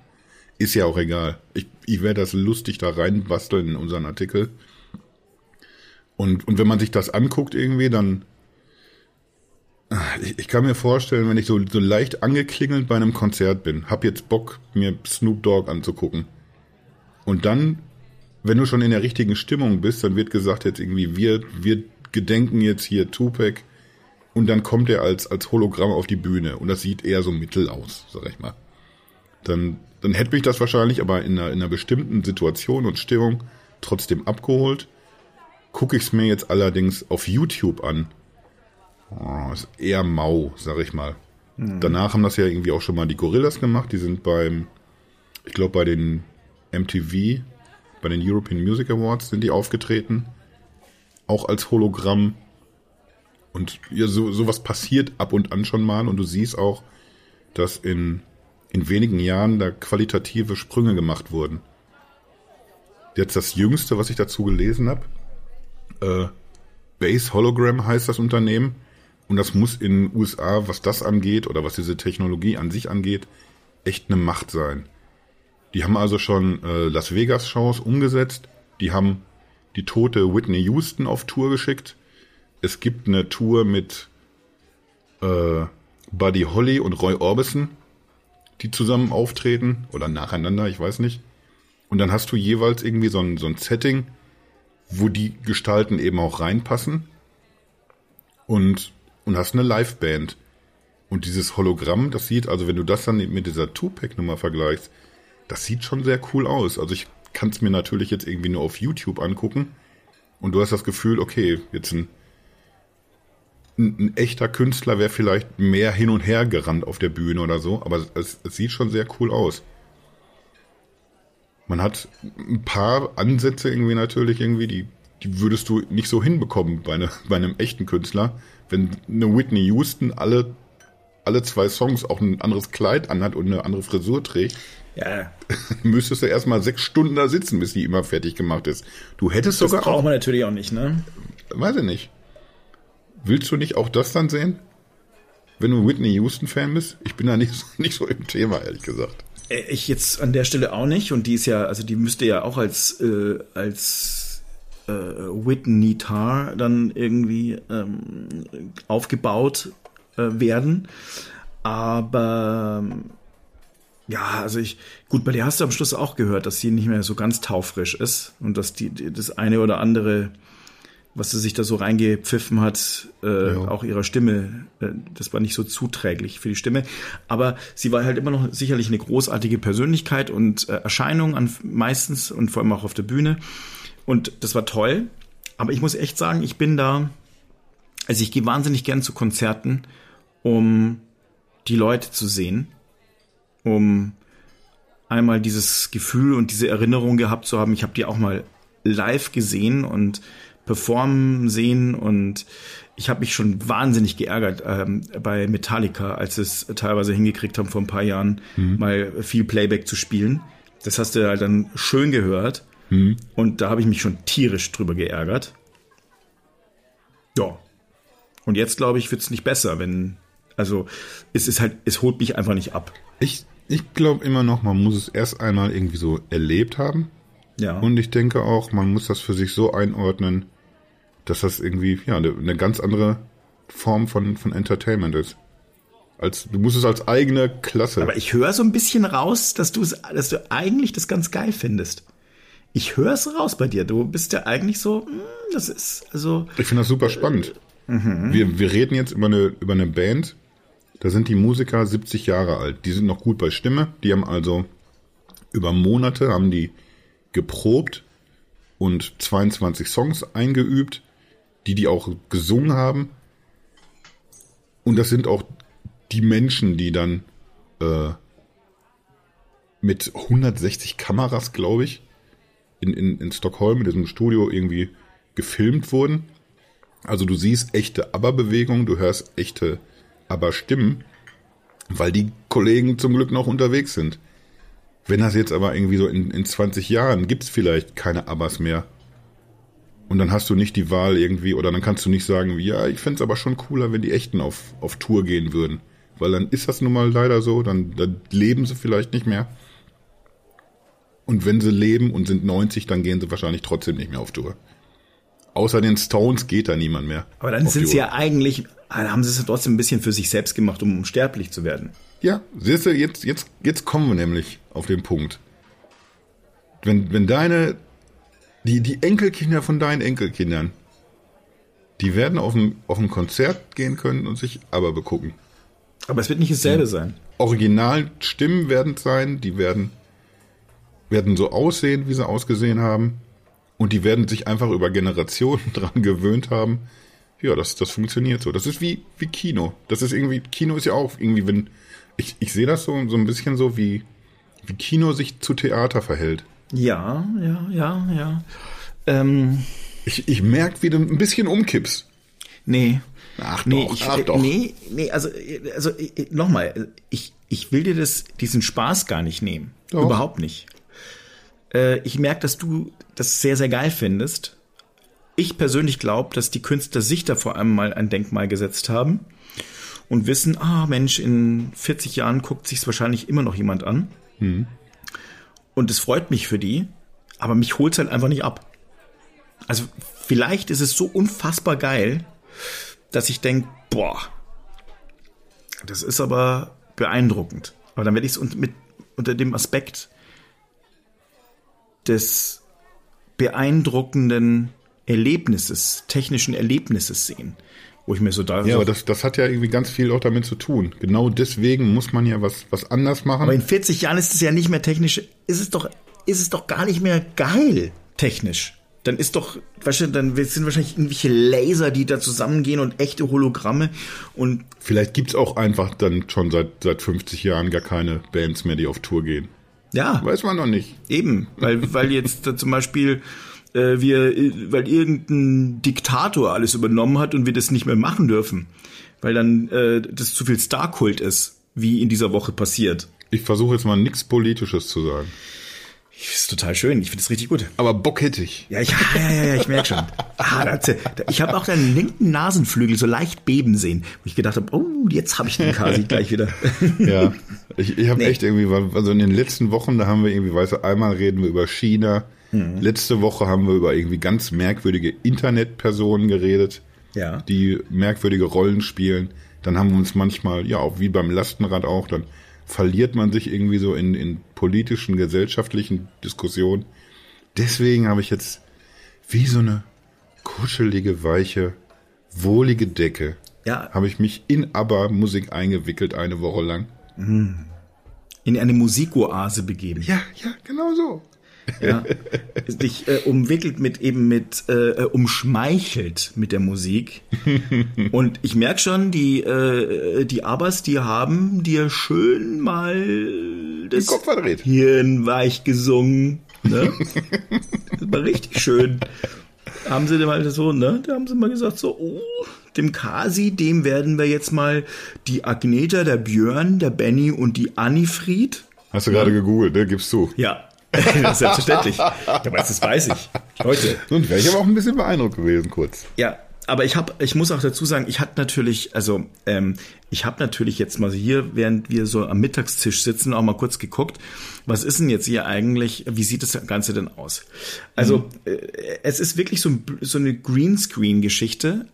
Ist ja auch egal. Ich, ich werde das lustig da reinbasteln in unseren Artikel. Und, und wenn man sich das anguckt irgendwie, dann. Ich, ich kann mir vorstellen, wenn ich so, so leicht angeklingelt bei einem Konzert bin, hab jetzt Bock, mir Snoop Dogg anzugucken. Und dann, wenn du schon in der richtigen Stimmung bist, dann wird gesagt jetzt irgendwie, wir, wir gedenken jetzt hier Tupac. Und dann kommt er als, als Hologramm auf die Bühne. Und das sieht eher so mittel aus, sag ich mal. Dann dann hätte mich das wahrscheinlich aber in einer, in einer bestimmten Situation und Stimmung trotzdem abgeholt. Gucke ich es mir jetzt allerdings auf YouTube an. Oh, ist eher mau, sag ich mal. Mhm. Danach haben das ja irgendwie auch schon mal die Gorillas gemacht. Die sind beim, ich glaube bei den MTV, bei den European Music Awards sind die aufgetreten. Auch als Hologramm. Und ja, so, sowas passiert ab und an schon mal. Und du siehst auch, dass in in wenigen Jahren da qualitative Sprünge gemacht wurden. Jetzt das Jüngste, was ich dazu gelesen habe, äh, Base Hologram heißt das Unternehmen und das muss in den USA, was das angeht oder was diese Technologie an sich angeht, echt eine Macht sein. Die haben also schon äh, Las Vegas Shows umgesetzt, die haben die tote Whitney Houston auf Tour geschickt. Es gibt eine Tour mit äh, Buddy Holly und Roy Orbison die zusammen auftreten oder nacheinander, ich weiß nicht. Und dann hast du jeweils irgendwie so ein, so ein Setting, wo die Gestalten eben auch reinpassen und, und hast eine Liveband. Und dieses Hologramm, das sieht, also wenn du das dann mit dieser Two-Pack-Nummer vergleichst, das sieht schon sehr cool aus. Also ich kann es mir natürlich jetzt irgendwie nur auf YouTube angucken und du hast das Gefühl, okay, jetzt ein ein, ein echter Künstler wäre vielleicht mehr hin und her gerannt auf der Bühne oder so, aber es, es sieht schon sehr cool aus. Man hat ein paar Ansätze irgendwie natürlich irgendwie, die, die würdest du nicht so hinbekommen bei, eine, bei einem echten Künstler. Wenn eine Whitney Houston alle, alle zwei Songs auch ein anderes Kleid anhat und eine andere Frisur trägt, ja. müsstest du erstmal sechs Stunden da sitzen, bis die immer fertig gemacht ist. Du hättest das sogar. Das braucht man natürlich auch nicht, ne? Weiß ich nicht. Willst du nicht auch das dann sehen? Wenn du Whitney Houston-Fan bist? Ich bin da nicht, nicht so im Thema, ehrlich gesagt. Äh, ich jetzt an der Stelle auch nicht. Und die ist ja, also die müsste ja auch als, äh, als äh, Whitney Tar dann irgendwie ähm, aufgebaut äh, werden. Aber ja, also ich, gut, bei der hast du am Schluss auch gehört, dass sie nicht mehr so ganz taufrisch ist und dass die, die das eine oder andere was sie sich da so reingepfiffen hat, äh, ja. auch ihrer Stimme, äh, das war nicht so zuträglich für die Stimme. Aber sie war halt immer noch sicherlich eine großartige Persönlichkeit und äh, Erscheinung an meistens und vor allem auch auf der Bühne. Und das war toll. Aber ich muss echt sagen, ich bin da, also ich gehe wahnsinnig gern zu Konzerten, um die Leute zu sehen, um einmal dieses Gefühl und diese Erinnerung gehabt zu haben. Ich habe die auch mal live gesehen und performen sehen und ich habe mich schon wahnsinnig geärgert ähm, bei Metallica, als sie es teilweise hingekriegt haben vor ein paar Jahren mhm. mal viel Playback zu spielen. Das hast du halt dann schön gehört mhm. und da habe ich mich schon tierisch drüber geärgert. Ja. Und jetzt, glaube ich, wird es nicht besser, wenn, also es ist halt, es holt mich einfach nicht ab. Ich, ich glaube immer noch, man muss es erst einmal irgendwie so erlebt haben. Ja. Und ich denke auch, man muss das für sich so einordnen, dass das irgendwie ja eine, ganz andere Form von, von Entertainment ist. Als, du musst es als eigene Klasse. Aber ich höre so ein bisschen raus, dass du es, dass du eigentlich das ganz geil findest. Ich höre es raus bei dir. Du bist ja eigentlich so, hm, das ist, also. Ich finde das super spannend. Wir, wir reden jetzt über eine, über eine Band, da sind die Musiker 70 Jahre alt. Die sind noch gut bei Stimme. Die haben also über Monate haben die geprobt und 22 Songs eingeübt, die die auch gesungen haben. Und das sind auch die Menschen, die dann äh, mit 160 Kameras, glaube ich, in, in, in Stockholm in diesem Studio irgendwie gefilmt wurden. Also du siehst echte Aber-Bewegungen, du hörst echte Aber-Stimmen, weil die Kollegen zum Glück noch unterwegs sind. Wenn das jetzt aber irgendwie so in, in 20 Jahren gibt's vielleicht keine Abers mehr. Und dann hast du nicht die Wahl irgendwie, oder dann kannst du nicht sagen, ja, ich fänd's aber schon cooler, wenn die Echten auf, auf Tour gehen würden. Weil dann ist das nun mal leider so, dann, dann leben sie vielleicht nicht mehr. Und wenn sie leben und sind 90, dann gehen sie wahrscheinlich trotzdem nicht mehr auf Tour. Außer den Stones geht da niemand mehr. Aber dann sind die sie ja eigentlich, dann haben sie es ja trotzdem ein bisschen für sich selbst gemacht, um unsterblich zu werden. Ja, siehst du, jetzt, jetzt, jetzt kommen wir nämlich auf den Punkt. Wenn, wenn deine, die, die Enkelkinder von deinen Enkelkindern, die werden auf ein, auf ein Konzert gehen können und sich aber begucken. Aber es wird nicht dasselbe sein. Originalstimmen werden es sein, die werden, werden so aussehen, wie sie ausgesehen haben. Und die werden sich einfach über Generationen dran gewöhnt haben. Ja, das, das funktioniert so. Das ist wie, wie Kino. Das ist irgendwie, Kino ist ja auch irgendwie, wenn, ich, ich sehe das so, so ein bisschen so, wie, wie Kino sich zu Theater verhält. Ja, ja, ja, ja. Ähm, Ich, ich merke, wie du ein bisschen umkippst. nee. Ach nee, doch, ich, ach doch. nee, nee, also, also nochmal, ich, ich will dir das, diesen Spaß gar nicht nehmen. Doch. Überhaupt nicht. Äh, ich merke, dass du das sehr, sehr geil findest. Ich persönlich glaube, dass die Künstler sich da vor allem mal ein Denkmal gesetzt haben und wissen, ah Mensch, in 40 Jahren guckt sich's wahrscheinlich immer noch jemand an. Und es freut mich für die, aber mich holt's halt einfach nicht ab. Also vielleicht ist es so unfassbar geil, dass ich denke, boah, das ist aber beeindruckend. Aber dann werde ich es mit, unter dem Aspekt des beeindruckenden Erlebnisses, technischen Erlebnisses sehen, wo ich mir so da Ja, aber das, das hat ja irgendwie ganz viel auch damit zu tun. Genau deswegen muss man ja was, was anders machen. aber in 40 Jahren ist es ja nicht mehr technisch, ist es doch, ist es doch gar nicht mehr geil technisch. Dann ist doch, weißt du, dann sind wahrscheinlich irgendwelche Laser, die da zusammengehen und echte Hologramme und Vielleicht gibt's auch einfach dann schon seit, seit 50 Jahren gar keine Bands mehr, die auf Tour gehen. Ja, Weiß man noch nicht. Eben, weil, weil jetzt zum Beispiel äh, wir, weil irgendein Diktator alles übernommen hat und wir das nicht mehr machen dürfen, weil dann äh, das zu viel Starkult ist, wie in dieser Woche passiert. Ich versuche jetzt mal nichts Politisches zu sagen. Das ist total schön, ich finde es richtig gut. Aber Bock hätte ich. Ja, ich, ja, ja, ja, ich merke schon. Ah, da, hat's ja- da, ich habe auch deinen linken Nasenflügel so leicht beben sehen, wo ich gedacht habe, oh, jetzt habe ich den Kasi gleich wieder. Ja, ich, ich habe Nee. echt irgendwie, also in den letzten Wochen, da haben wir irgendwie, weißt du, einmal reden wir über China. Mhm. Letzte Woche haben wir über irgendwie ganz merkwürdige Internetpersonen geredet, ja. die merkwürdige Rollen spielen. Dann haben wir uns manchmal, ja, auch wie beim Lastenrad auch, dann verliert man sich irgendwie so in, in politischen, gesellschaftlichen Diskussionen. Deswegen habe ich jetzt wie so eine kuschelige, weiche, wohlige Decke, Ja, habe ich mich in ABBA-Musik eingewickelt eine Woche lang. in eine Musikoase begeben. Ja, ja, genau so. Ja, dich äh, umwickelt mit eben mit äh, äh, umschmeichelt mit der Musik. Und ich merk schon die äh, die Abers die haben dir schön mal das. Hirn weich gesungen ne? Das war richtig schön. Haben sie mal so ne? Da haben sie mal gesagt so oh dem Kasi dem werden wir jetzt mal die Agneta der Björn der Benny und die Annifried. Hast du gerade gegoogelt, ne? Gibst du. ja, selbstverständlich. Aber das weiß ich. Heute. Und wäre ich aber auch ein bisschen beeindruckt gewesen, kurz. Ja, aber ich habe, ich muss auch dazu sagen, ich hatte natürlich, also ähm, ich habe natürlich jetzt mal hier, während wir so am Mittagstisch sitzen, auch mal kurz geguckt, was ist denn jetzt hier eigentlich, wie sieht das Ganze denn aus? Also mhm. äh, es ist wirklich so, so eine Greenscreen-Geschichte,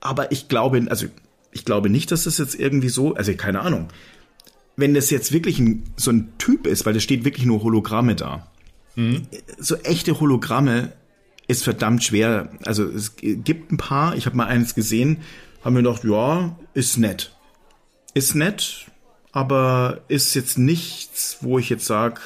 aber ich glaube, also ich glaube nicht, dass das jetzt irgendwie so, also keine Ahnung, wenn das jetzt wirklich ein, so ein Typ ist, weil da steht wirklich nur Hologramme da. Mhm. So echte Hologramme ist verdammt schwer. Also es gibt ein paar, ich habe mal eins gesehen, haben wir gedacht, ja, ist nett. Ist nett, aber ist jetzt nichts, wo ich jetzt sage,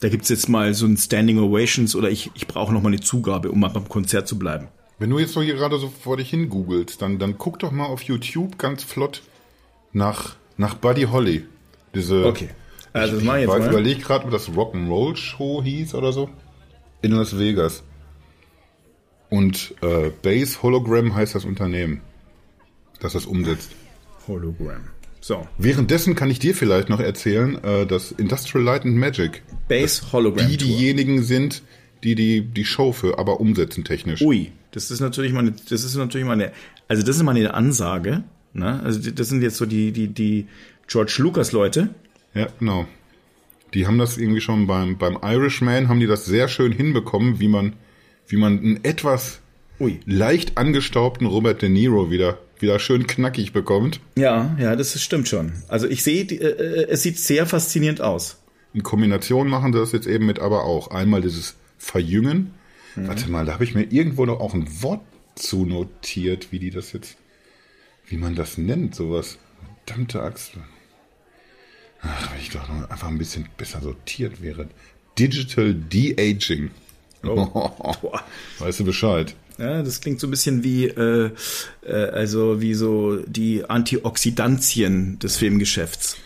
da gibt's jetzt mal so ein Standing Ovations oder ich, ich brauche noch mal eine Zugabe, um mal beim Konzert zu bleiben. Wenn du jetzt so hier gerade so vor dich hin googelst, dann, dann guck doch mal auf YouTube ganz flott nach, nach Buddy Holly. Diese, okay. Also das ich, ich jetzt mal. überlege gerade, ob das Rock'n'Roll Show hieß oder so. In Las Vegas. Und äh, Base Hologram heißt das Unternehmen, das das umsetzt. Hologram. So. Währenddessen kann ich dir vielleicht noch erzählen, äh, dass Industrial Light and Magic Base Hologram die diejenigen sind, die die die Show für aber umsetzen technisch. Ui, das ist natürlich meine, das ist natürlich meine, also das ist meine Ansage. Ne? Also das sind jetzt so die die die George Lucas Leute. Ja, genau. Die haben das irgendwie schon beim beim Irishman haben die das sehr schön hinbekommen, wie man wie man einen etwas Ui. leicht angestaubten Robert De Niro wieder wieder schön knackig bekommt. Ja, ja, das stimmt schon. Also ich sehe, äh, äh, es sieht sehr faszinierend aus. In Kombination machen sie das jetzt eben mit aber auch einmal dieses Verjüngen. Mhm. Warte mal, da habe ich mir irgendwo noch auch ein Wort zu notiert, wie die das jetzt, wie man das nennt, sowas. Verdammte Axt. Ach, wenn ich doch noch einfach ein bisschen besser sortiert wäre. Digital De-Aging. Oh. weißt du Bescheid? Ja, das klingt so ein bisschen wie, äh, äh, also wie so die Antioxidantien des Filmgeschäfts.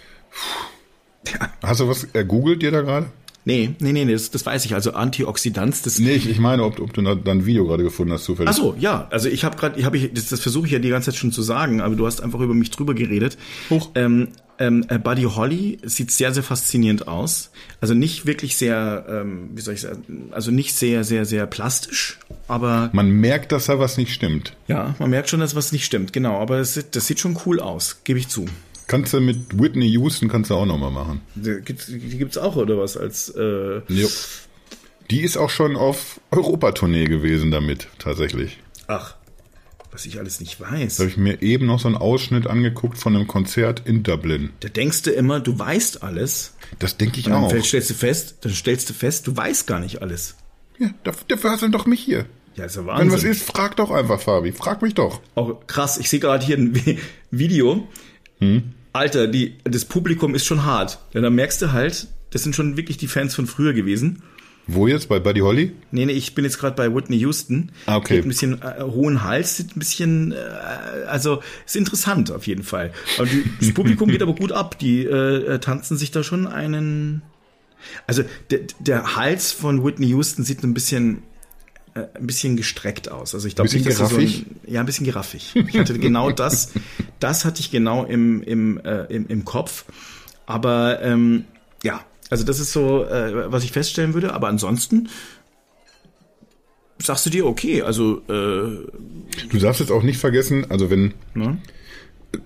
Ja. Hast du was ergoogelt dir da gerade? Nee, nee, nee, das, das weiß ich. Also Antioxidants, das. Nee, ich, ich meine, ob, ob du da ein Video gerade gefunden hast, zufällig. Ach so, ja. Also ich habe gerade, ich habe ich, das, das versuche ich ja die ganze Zeit schon zu sagen, aber du hast einfach über mich drüber geredet. Hoch. Ähm, ähm, äh, Buddy Holly sieht sehr, sehr faszinierend aus. Also nicht wirklich sehr, ähm, wie soll ich sagen, also nicht sehr, sehr, sehr plastisch, aber. Man merkt, dass da was nicht stimmt. Ja, man merkt schon, dass was nicht stimmt, genau. Aber es, das sieht schon cool aus, gebe ich zu. Kannst du mit Whitney Houston kannst du auch nochmal machen. Die gibt's, die gibt's auch, oder was? Als, äh jo. Die ist auch schon auf Europatournee gewesen damit, tatsächlich. Ach, was ich alles nicht weiß. Da habe ich mir eben noch so einen Ausschnitt angeguckt von einem Konzert in Dublin. Da denkst du immer, du weißt alles. Das denke ich auch. Dann stellst du fest, dann stellst du fest, du weißt gar nicht alles. Ja, dafür hast du doch mich hier. Ja, ist ja Wahnsinn. Wenn was ist, frag doch einfach, Fabi. Frag mich doch. Oh, krass. Ich sehe gerade hier ein Video. Hm? Alter, die, das Publikum ist schon hart. Denn da merkst du halt, das sind schon wirklich die Fans von früher gewesen. Wo jetzt? Bei Buddy Holly? Nee, nee, ich bin jetzt gerade bei Whitney Houston. Ah, okay. Hat ein bisschen äh, hohen Hals, sieht ein bisschen, äh, also ist interessant auf jeden Fall. Und die, das Publikum geht aber gut ab. Die äh, äh, tanzen sich da schon einen. Also der, der Hals von Whitney Houston sieht ein bisschen ein bisschen gestreckt aus. Also ich glaube nicht, dass so ein, ja, ein bisschen geraffig. Ich hatte genau das, das hatte ich genau im, im, äh, im, im Kopf. Aber ähm, ja, also das ist so, äh, was ich feststellen würde. Aber ansonsten sagst du dir, okay, also äh, Du darfst jetzt auch nicht vergessen, also wenn ne?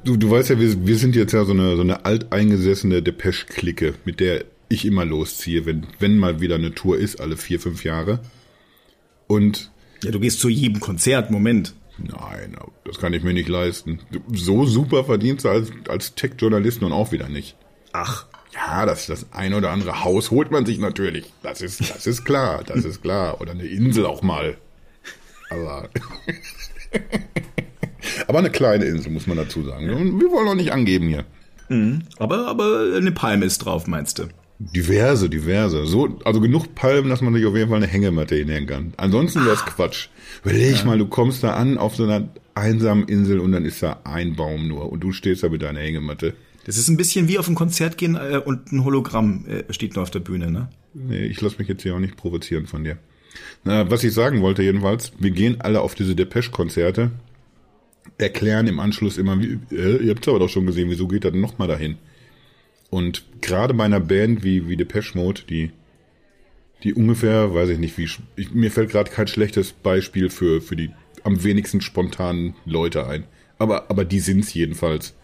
du, du weißt ja, wir, wir sind jetzt ja so eine, so eine alteingesessene Depeche-Clique, mit der ich immer losziehe, wenn, wenn mal wieder eine Tour ist, alle vier, fünf Jahre. Und ja, du gehst zu jedem Konzert, Moment. Nein, das kann ich mir nicht leisten. So super verdienst du als, als Tech-Journalist nun auch wieder nicht. Ach. Ja, das, das ein oder andere Haus holt man sich natürlich. Das ist, das ist klar, das ist klar. Oder eine Insel auch mal. Aber, aber eine kleine Insel, muss man dazu sagen. Wir wollen auch nicht angeben hier. Mhm, aber, aber eine Palme ist drauf, meinst du? Diverse, diverse. So, also genug Palmen, dass man sich auf jeden Fall eine Hängematte hinhängen kann. Ansonsten wäre es ah. Quatsch. Überleg ja. mal, du kommst da an auf so einer einsamen Insel und dann ist da ein Baum nur und du stehst da mit deiner Hängematte. Das ist ein bisschen wie auf ein Konzert gehen äh, und ein Hologramm äh, steht nur auf der Bühne, ne? Nee, ich lass mich jetzt hier auch nicht provozieren von dir. Na, was ich sagen wollte jedenfalls, wir gehen alle auf diese Depeche-Konzerte, erklären im Anschluss immer, wie, äh, ihr habt es aber doch schon gesehen, wieso geht er denn nochmal dahin? Und gerade bei einer Band wie, wie Depeche Mode, die, die ungefähr, weiß ich nicht, wie, ich, mir fällt gerade kein schlechtes Beispiel für, für die am wenigsten spontanen Leute ein. Aber, aber die sind's jedenfalls.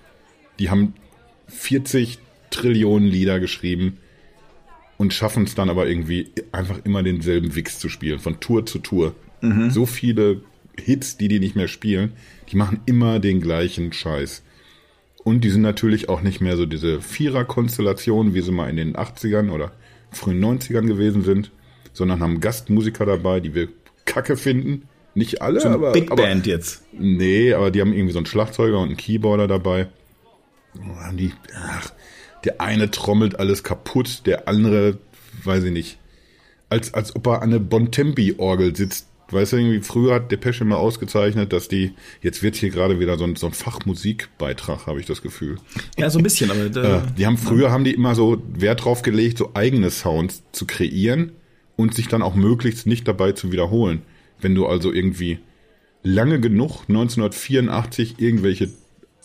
Die haben 40 Trillionen Lieder geschrieben und schaffen es dann aber irgendwie einfach immer denselben Wix zu spielen, von Tour zu Tour. Mhm. So viele Hits, die die nicht mehr spielen, die machen immer den gleichen Scheiß. Und die sind natürlich auch nicht mehr so diese Vierer-Konstellationen, wie sie mal in den 80ern oder frühen 90ern gewesen sind, sondern haben Gastmusiker dabei, die wir kacke finden. Nicht alle, so aber. Big Band aber, jetzt. Nee, aber die haben irgendwie so einen Schlagzeuger und einen Keyboarder dabei. Haben die, ach, der eine trommelt alles kaputt, der andere, weiß ich nicht, als, als ob er an eine Bontempi-Orgel sitzt. Weißt du, irgendwie früher hat Depeche mal ausgezeichnet, dass die, jetzt wird hier gerade wieder so ein, so ein Fachmusikbeitrag, habe ich das Gefühl. Ja, so ein bisschen, aber. Äh, die haben früher, haben die immer so Wert drauf gelegt, so eigene Sounds zu kreieren und sich dann auch möglichst nicht dabei zu wiederholen. Wenn du also irgendwie lange genug 1984 irgendwelche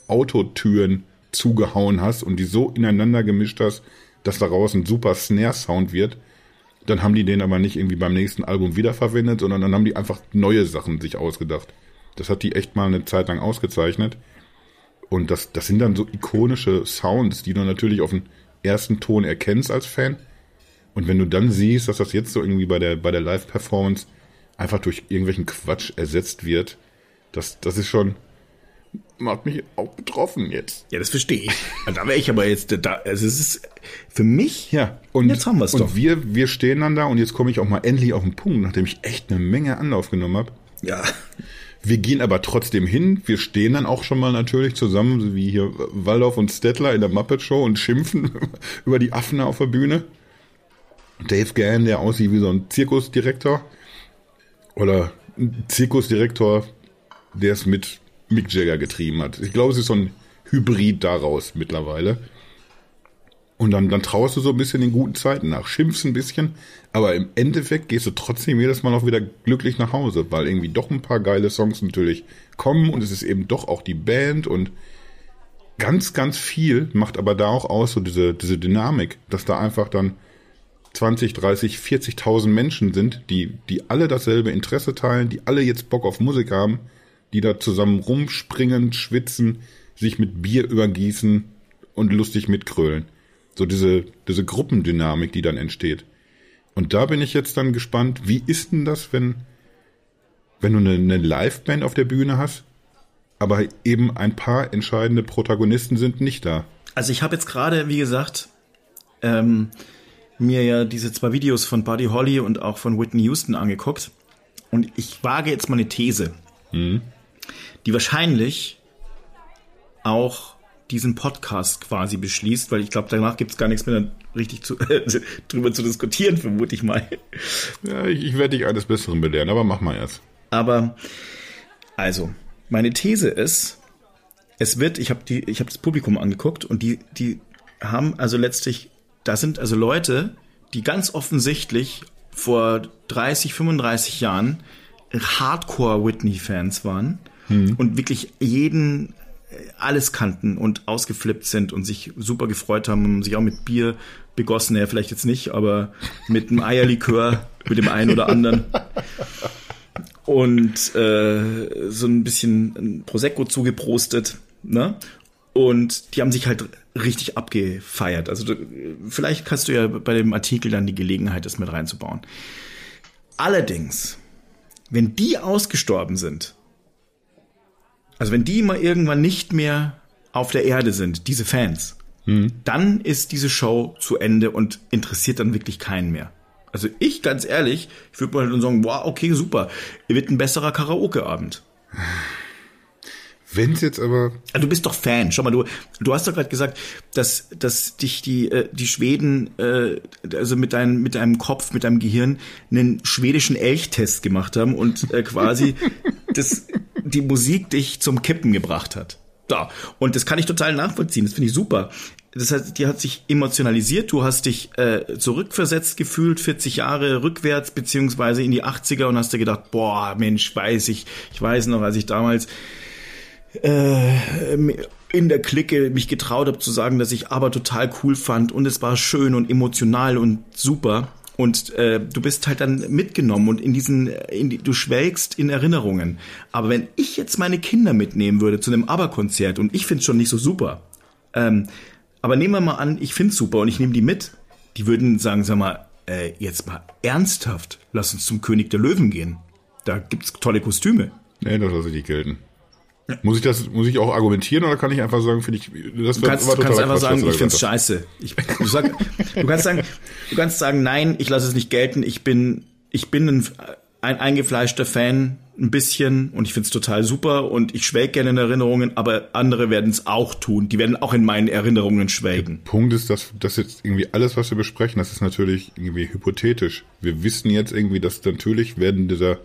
Autotüren zugehauen hast und die so ineinander gemischt hast, dass daraus ein super Snare-Sound wird, dann haben die den aber nicht irgendwie beim nächsten Album wiederverwendet, sondern dann haben die einfach neue Sachen sich ausgedacht. Das hat die echt mal eine Zeit lang ausgezeichnet. Und das, das sind dann so ikonische Sounds, die du natürlich auf den ersten Ton erkennst als Fan. Und wenn du dann siehst, dass das jetzt so irgendwie bei der, bei der Live-Performance einfach durch irgendwelchen Quatsch ersetzt wird, das, das ist schon, hat mich auch betroffen jetzt. Ja, das verstehe ich. Da wäre ich aber jetzt, da, also es ist für mich, ja, und jetzt haben wir es doch. Und wir, wir stehen dann da und jetzt komme ich auch mal endlich auf den Punkt, nachdem ich echt eine Menge Anlauf genommen habe. Ja. Wir gehen aber trotzdem hin. Wir stehen dann auch schon mal natürlich zusammen, wie hier Waldorf und Stettler in der Muppet Show und schimpfen über die Affen auf der Bühne. Dave Gann, der aussieht wie so ein Zirkusdirektor. Oder ein Zirkusdirektor, der es mit Mick Jagger getrieben hat. Ich glaube, es ist so ein Hybrid daraus mittlerweile. Und dann, dann traust du so ein bisschen den guten Zeiten nach, schimpfst ein bisschen, aber im Endeffekt gehst du trotzdem jedes Mal auch wieder glücklich nach Hause, weil irgendwie doch ein paar geile Songs natürlich kommen und es ist eben doch auch die Band und ganz, ganz viel macht aber da auch aus, so diese, diese Dynamik, dass da einfach dann 20, 30, 40.000 Menschen sind, die, die alle dasselbe Interesse teilen, die alle jetzt Bock auf Musik haben die da zusammen rumspringen, schwitzen, sich mit Bier übergießen und lustig mitkrölen. So diese, diese Gruppendynamik, die dann entsteht. Und da bin ich jetzt dann gespannt, wie ist denn das, wenn, wenn du eine, eine Liveband auf der Bühne hast, aber eben ein paar entscheidende Protagonisten sind nicht da. Also ich habe jetzt gerade, wie gesagt, ähm, mir ja diese zwei Videos von Buddy Holly und auch von Whitney Houston angeguckt. Und ich wage jetzt mal eine These. Mhm die wahrscheinlich auch diesen Podcast quasi beschließt, weil ich glaube, danach gibt es gar nichts mehr richtig zu, drüber zu diskutieren, vermute ich mal. Ja, ich, ich werde dich eines Besseren belehren, aber mach mal erst. Aber, also, meine These ist, es wird, ich habe die, ich habe das Publikum angeguckt und die, die haben also letztlich, da sind also Leute, die ganz offensichtlich vor 30, 35 Jahren Hardcore Whitney-Fans waren mhm. und wirklich jeden äh, alles kannten und ausgeflippt sind und sich super gefreut haben sich auch mit Bier begossen, ja vielleicht jetzt nicht, aber mit einem Eierlikör, mit dem einen oder anderen. Und äh, so ein bisschen Prosecco zugeprostet, ne? Und die haben sich halt richtig abgefeiert. Also du, vielleicht kannst du ja bei dem Artikel dann die Gelegenheit, das mit reinzubauen. Allerdings, wenn die ausgestorben sind, also wenn die mal irgendwann nicht mehr auf der Erde sind, diese Fans, mhm. dann ist diese Show zu Ende und interessiert dann wirklich keinen mehr. Also ich, ganz ehrlich, ich würde mal dann sagen, wow, okay, super, wird ein besserer Karaoke-Abend. Wenn es jetzt aber. Also du bist doch Fan. Schau mal, du, du hast doch gerade gesagt, dass, dass dich die, äh, die Schweden, äh, also mit, dein, mit deinem Kopf, mit deinem Gehirn, einen schwedischen Elchtest gemacht haben und äh, quasi das, die Musik dich zum Kippen gebracht hat. Da. Und das kann ich total nachvollziehen. Das finde ich super. Das heißt, die hat sich emotionalisiert, du hast dich äh, zurückversetzt gefühlt, 40 Jahre rückwärts, beziehungsweise in die 80er und hast dir gedacht, boah, Mensch, weiß ich, ich weiß noch, als ich damals äh, in der Clique mich getraut habe zu sagen, dass ich aber total cool fand und es war schön und emotional und super Und äh, du bist halt dann mitgenommen und in diesen, in die, du schwelgst in Erinnerungen. Aber wenn ich jetzt meine Kinder mitnehmen würde zu einem ABBA-Konzert und ich find's schon nicht so super, ähm, aber nehmen wir mal an, ich find's super und ich nehme die mit, die würden sagen, sag mal, äh, jetzt mal ernsthaft, lass uns zum König der Löwen gehen. Da gibt's tolle Kostüme. Nee, das lasse ich nicht gelten. Muss ich das, muss ich auch argumentieren oder kann ich einfach sagen, finde ich, das Du kannst, kannst einfach Quatsch, sagen, ich find's gesagt scheiße. Ich, du, sag, du kannst sagen, du kannst sagen, nein, ich lasse es nicht gelten. Ich bin, ich bin ein, ein eingefleischter Fan, ein bisschen, und ich find's total super und ich schwelge gerne in Erinnerungen, aber andere werden es auch tun. Die werden auch in meinen Erinnerungen schwelgen. hast. Punkt ist, dass das jetzt irgendwie alles, was wir besprechen, das ist natürlich irgendwie hypothetisch. Wir wissen jetzt irgendwie, dass natürlich werden dieser,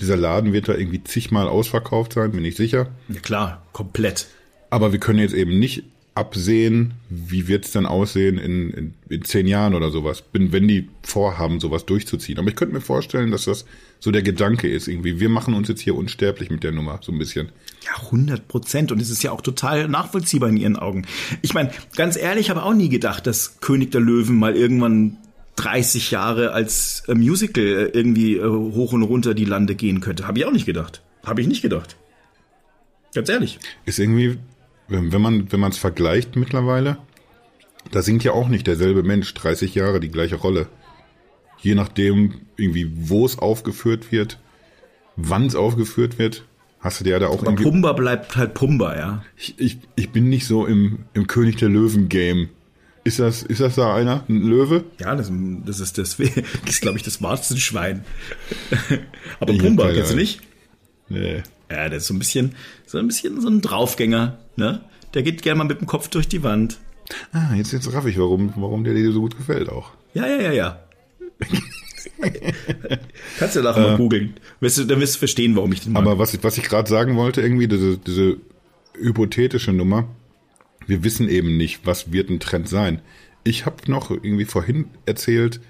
dieser Laden wird da irgendwie zigmal ausverkauft sein, bin ich sicher. Ja klar, komplett. Aber wir können jetzt eben nicht absehen, wie wird's dann aussehen in, in, in zehn Jahren oder sowas, bin, wenn die vorhaben, sowas durchzuziehen. Aber ich könnte mir vorstellen, dass das so der Gedanke ist, irgendwie, wir machen uns jetzt hier unsterblich mit der Nummer, so ein bisschen. Ja, 100 Prozent. Und es ist ja auch total nachvollziehbar in ihren Augen. Ich meine, ganz ehrlich, ich habe auch nie gedacht, dass König der Löwen mal irgendwann 30 Jahre als äh, Musical äh, irgendwie äh, hoch und runter die Lande gehen könnte. Habe ich auch nicht gedacht. Habe ich nicht gedacht. Ganz ehrlich. Ist irgendwie, wenn man, wenn man es vergleicht mittlerweile, da singt ja auch nicht derselbe Mensch 30 Jahre die gleiche Rolle. Je nachdem, irgendwie, wo es aufgeführt wird, wann es aufgeführt wird, hast du dir ja da auch Aber irgendwie. Pumba bleibt halt Pumba, ja. Ich, ich, ich bin nicht so im, im König der Löwen-Game. Ist das, ist das da einer? Ein Löwe? Ja, das, das ist das, das ist, glaube ich, das Warzenschwein. Aber Ich Pumba, kennst du nicht? Nee. Ja, der ist so ein bisschen, so ein bisschen so ein Draufgänger, ne? Der geht gerne mal mit dem Kopf durch die Wand. Ah, jetzt, jetzt raff ich, warum, warum der dir so gut gefällt auch. Ja, ja, ja, ja. Kannst du nachher mal googeln. Dann wirst du verstehen, warum ich den mag. Aber was ich, was ich gerade sagen wollte, irgendwie, diese, diese hypothetische Nummer, wir wissen eben nicht, was wird ein Trend sein. Ich habe noch irgendwie vorhin erzählt,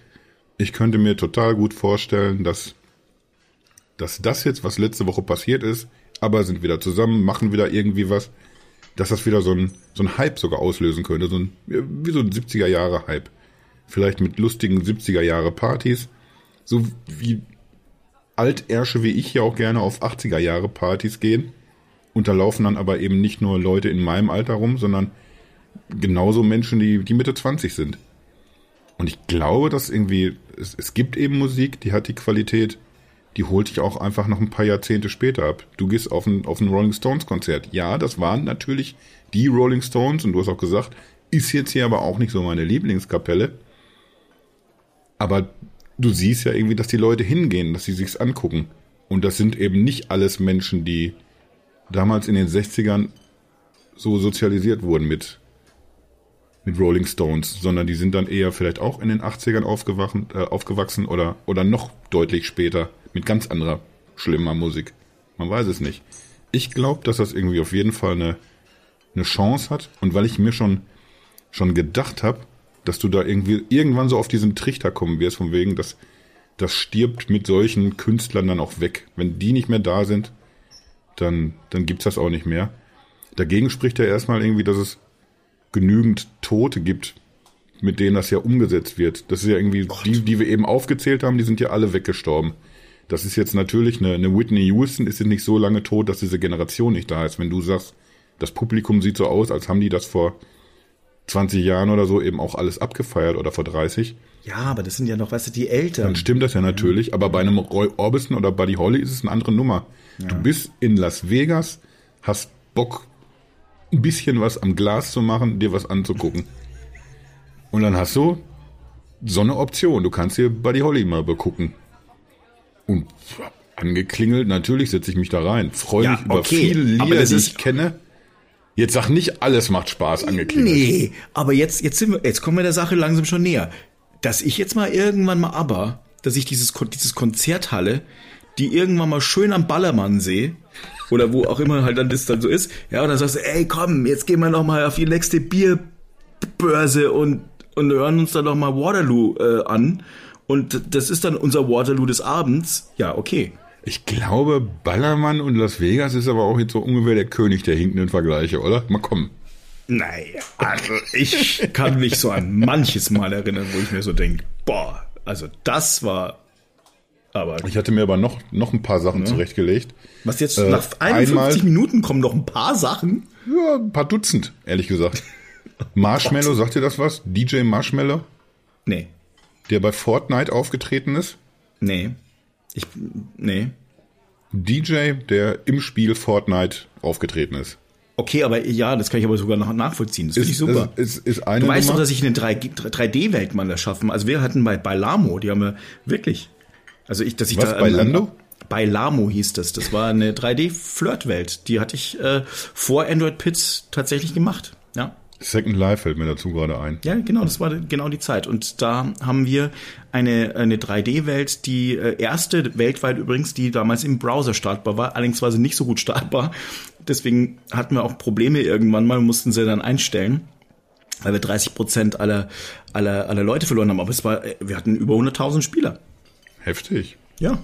ich könnte mir total gut vorstellen, dass, dass das jetzt, was letzte Woche passiert ist, aber sind wieder zusammen, machen wieder irgendwie was, dass das wieder so ein, so ein Hype sogar auslösen könnte, so ein, wie so ein 70er Jahre Hype. Vielleicht mit lustigen 70er Jahre Partys, so wie Altärsche wie ich ja auch gerne auf 80er Jahre Partys gehen. Und da laufen dann aber eben nicht nur Leute in meinem Alter rum, sondern genauso Menschen, die, die Mitte 20 sind. Und ich glaube, dass irgendwie, es, es gibt eben Musik, die hat die Qualität, die holt dich auch einfach noch ein paar Jahrzehnte später ab. Du gehst auf ein, auf ein Rolling Stones Konzert. Ja, das waren natürlich die Rolling Stones und du hast auch gesagt, ist jetzt hier aber auch nicht so meine Lieblingskapelle. Aber du siehst ja irgendwie, dass die Leute hingehen, dass sie sich's angucken. Und das sind eben nicht alles Menschen, die damals in den 60ern so sozialisiert wurden mit, mit Rolling Stones, sondern die sind dann eher vielleicht auch in den 80ern aufgewachen, äh, aufgewachsen oder, oder noch deutlich später mit ganz anderer, schlimmer Musik. Man weiß es nicht. Ich glaube, dass das irgendwie auf jeden Fall eine, eine Chance hat. Und weil ich mir schon, schon gedacht habe, dass du da irgendwie irgendwann so auf diesen Trichter kommen wirst, von wegen, dass das stirbt mit solchen Künstlern dann auch weg. Wenn die nicht mehr da sind, dann, dann gibt's das auch nicht mehr. Dagegen spricht ja erstmal irgendwie, dass es genügend Tote gibt, mit denen das ja umgesetzt wird. Das ist ja irgendwie, die, die wir eben aufgezählt haben, die sind ja alle weggestorben. Das ist jetzt natürlich eine, eine Whitney Houston ist jetzt nicht so lange tot, dass diese Generation nicht da ist. Wenn du sagst, das Publikum sieht so aus, als haben die das vor 20 Jahren oder so eben auch alles abgefeiert oder vor 30, ja, aber das sind ja noch, weißt du, die Eltern. dann stimmt das ja natürlich. Aber bei einem Roy Orbison oder Buddy Holly ist es eine andere Nummer. Du bist in Las Vegas, hast Bock, ein bisschen was am Glas zu machen, dir was anzugucken. Und dann hast du so eine Option. Du kannst dir Buddy Holly mal begucken. Und angeklingelt, natürlich setze ich mich da rein. Freue Ja, mich über okay, viele Lieder, die ist- ich kenne. Jetzt sag nicht, alles macht Spaß angeklingelt. Nee, aber jetzt, jetzt sind wir, jetzt kommen wir der Sache langsam schon näher. Dass ich jetzt mal irgendwann mal aber, dass ich dieses, dieses Konzerthalle, die irgendwann mal schön am Ballermann sehe, oder wo auch immer halt dann das dann so ist, ja, und dann sagst du, ey, komm, jetzt gehen wir noch mal auf die nächste Bierbörse und, und hören uns dann noch mal Waterloo äh, an. Und das ist dann unser Waterloo des Abends. Ja, okay. Ich glaube, Ballermann und Las Vegas ist aber auch jetzt so ungefähr der König der hinkenden Vergleiche, oder? Mal kommen. Naja, also ich kann mich so an manches Mal erinnern, wo ich mir so denke, boah, also das war aber. Ich hatte mir aber noch, noch ein paar Sachen ja. zurechtgelegt. Was jetzt äh, nach 51 einmal, Minuten kommen noch ein paar Sachen? Ja, ein paar Dutzend, ehrlich gesagt. Marshmallow, sagt ihr das was? DJ Marshmallow? Nee. Der bei Fortnite aufgetreten ist? Nee. Ich, nee. DJ, der im Spiel Fortnite aufgetreten ist. Okay, aber ja, das kann ich aber sogar noch nachvollziehen. Das finde ich super. Ist, ist, ist eine du weißt Nummer? doch, dass ich eine 3D-Welt mal erschaffen. Also wir hatten bei, bei Lamo, die haben wir wirklich. Also ich, dass ich Was, da. Bei Lando? Bei Lamo hieß das. Das war eine 3D-Flirt-Welt. Die hatte ich äh, vor Android Pits tatsächlich gemacht. Ja. Second Life fällt mir dazu gerade ein. Ja, genau, das war genau die Zeit. Und da haben wir eine, eine 3D-Welt, die äh, erste weltweit übrigens, die damals im Browser startbar war. Allerdings war sie nicht so gut startbar. Deswegen hatten wir auch Probleme irgendwann mal, mussten sie dann einstellen weil wir 30 Prozent aller, aller, aller Leute verloren haben. Aber es war, wir hatten über 100.000 Spieler. Heftig. Ja.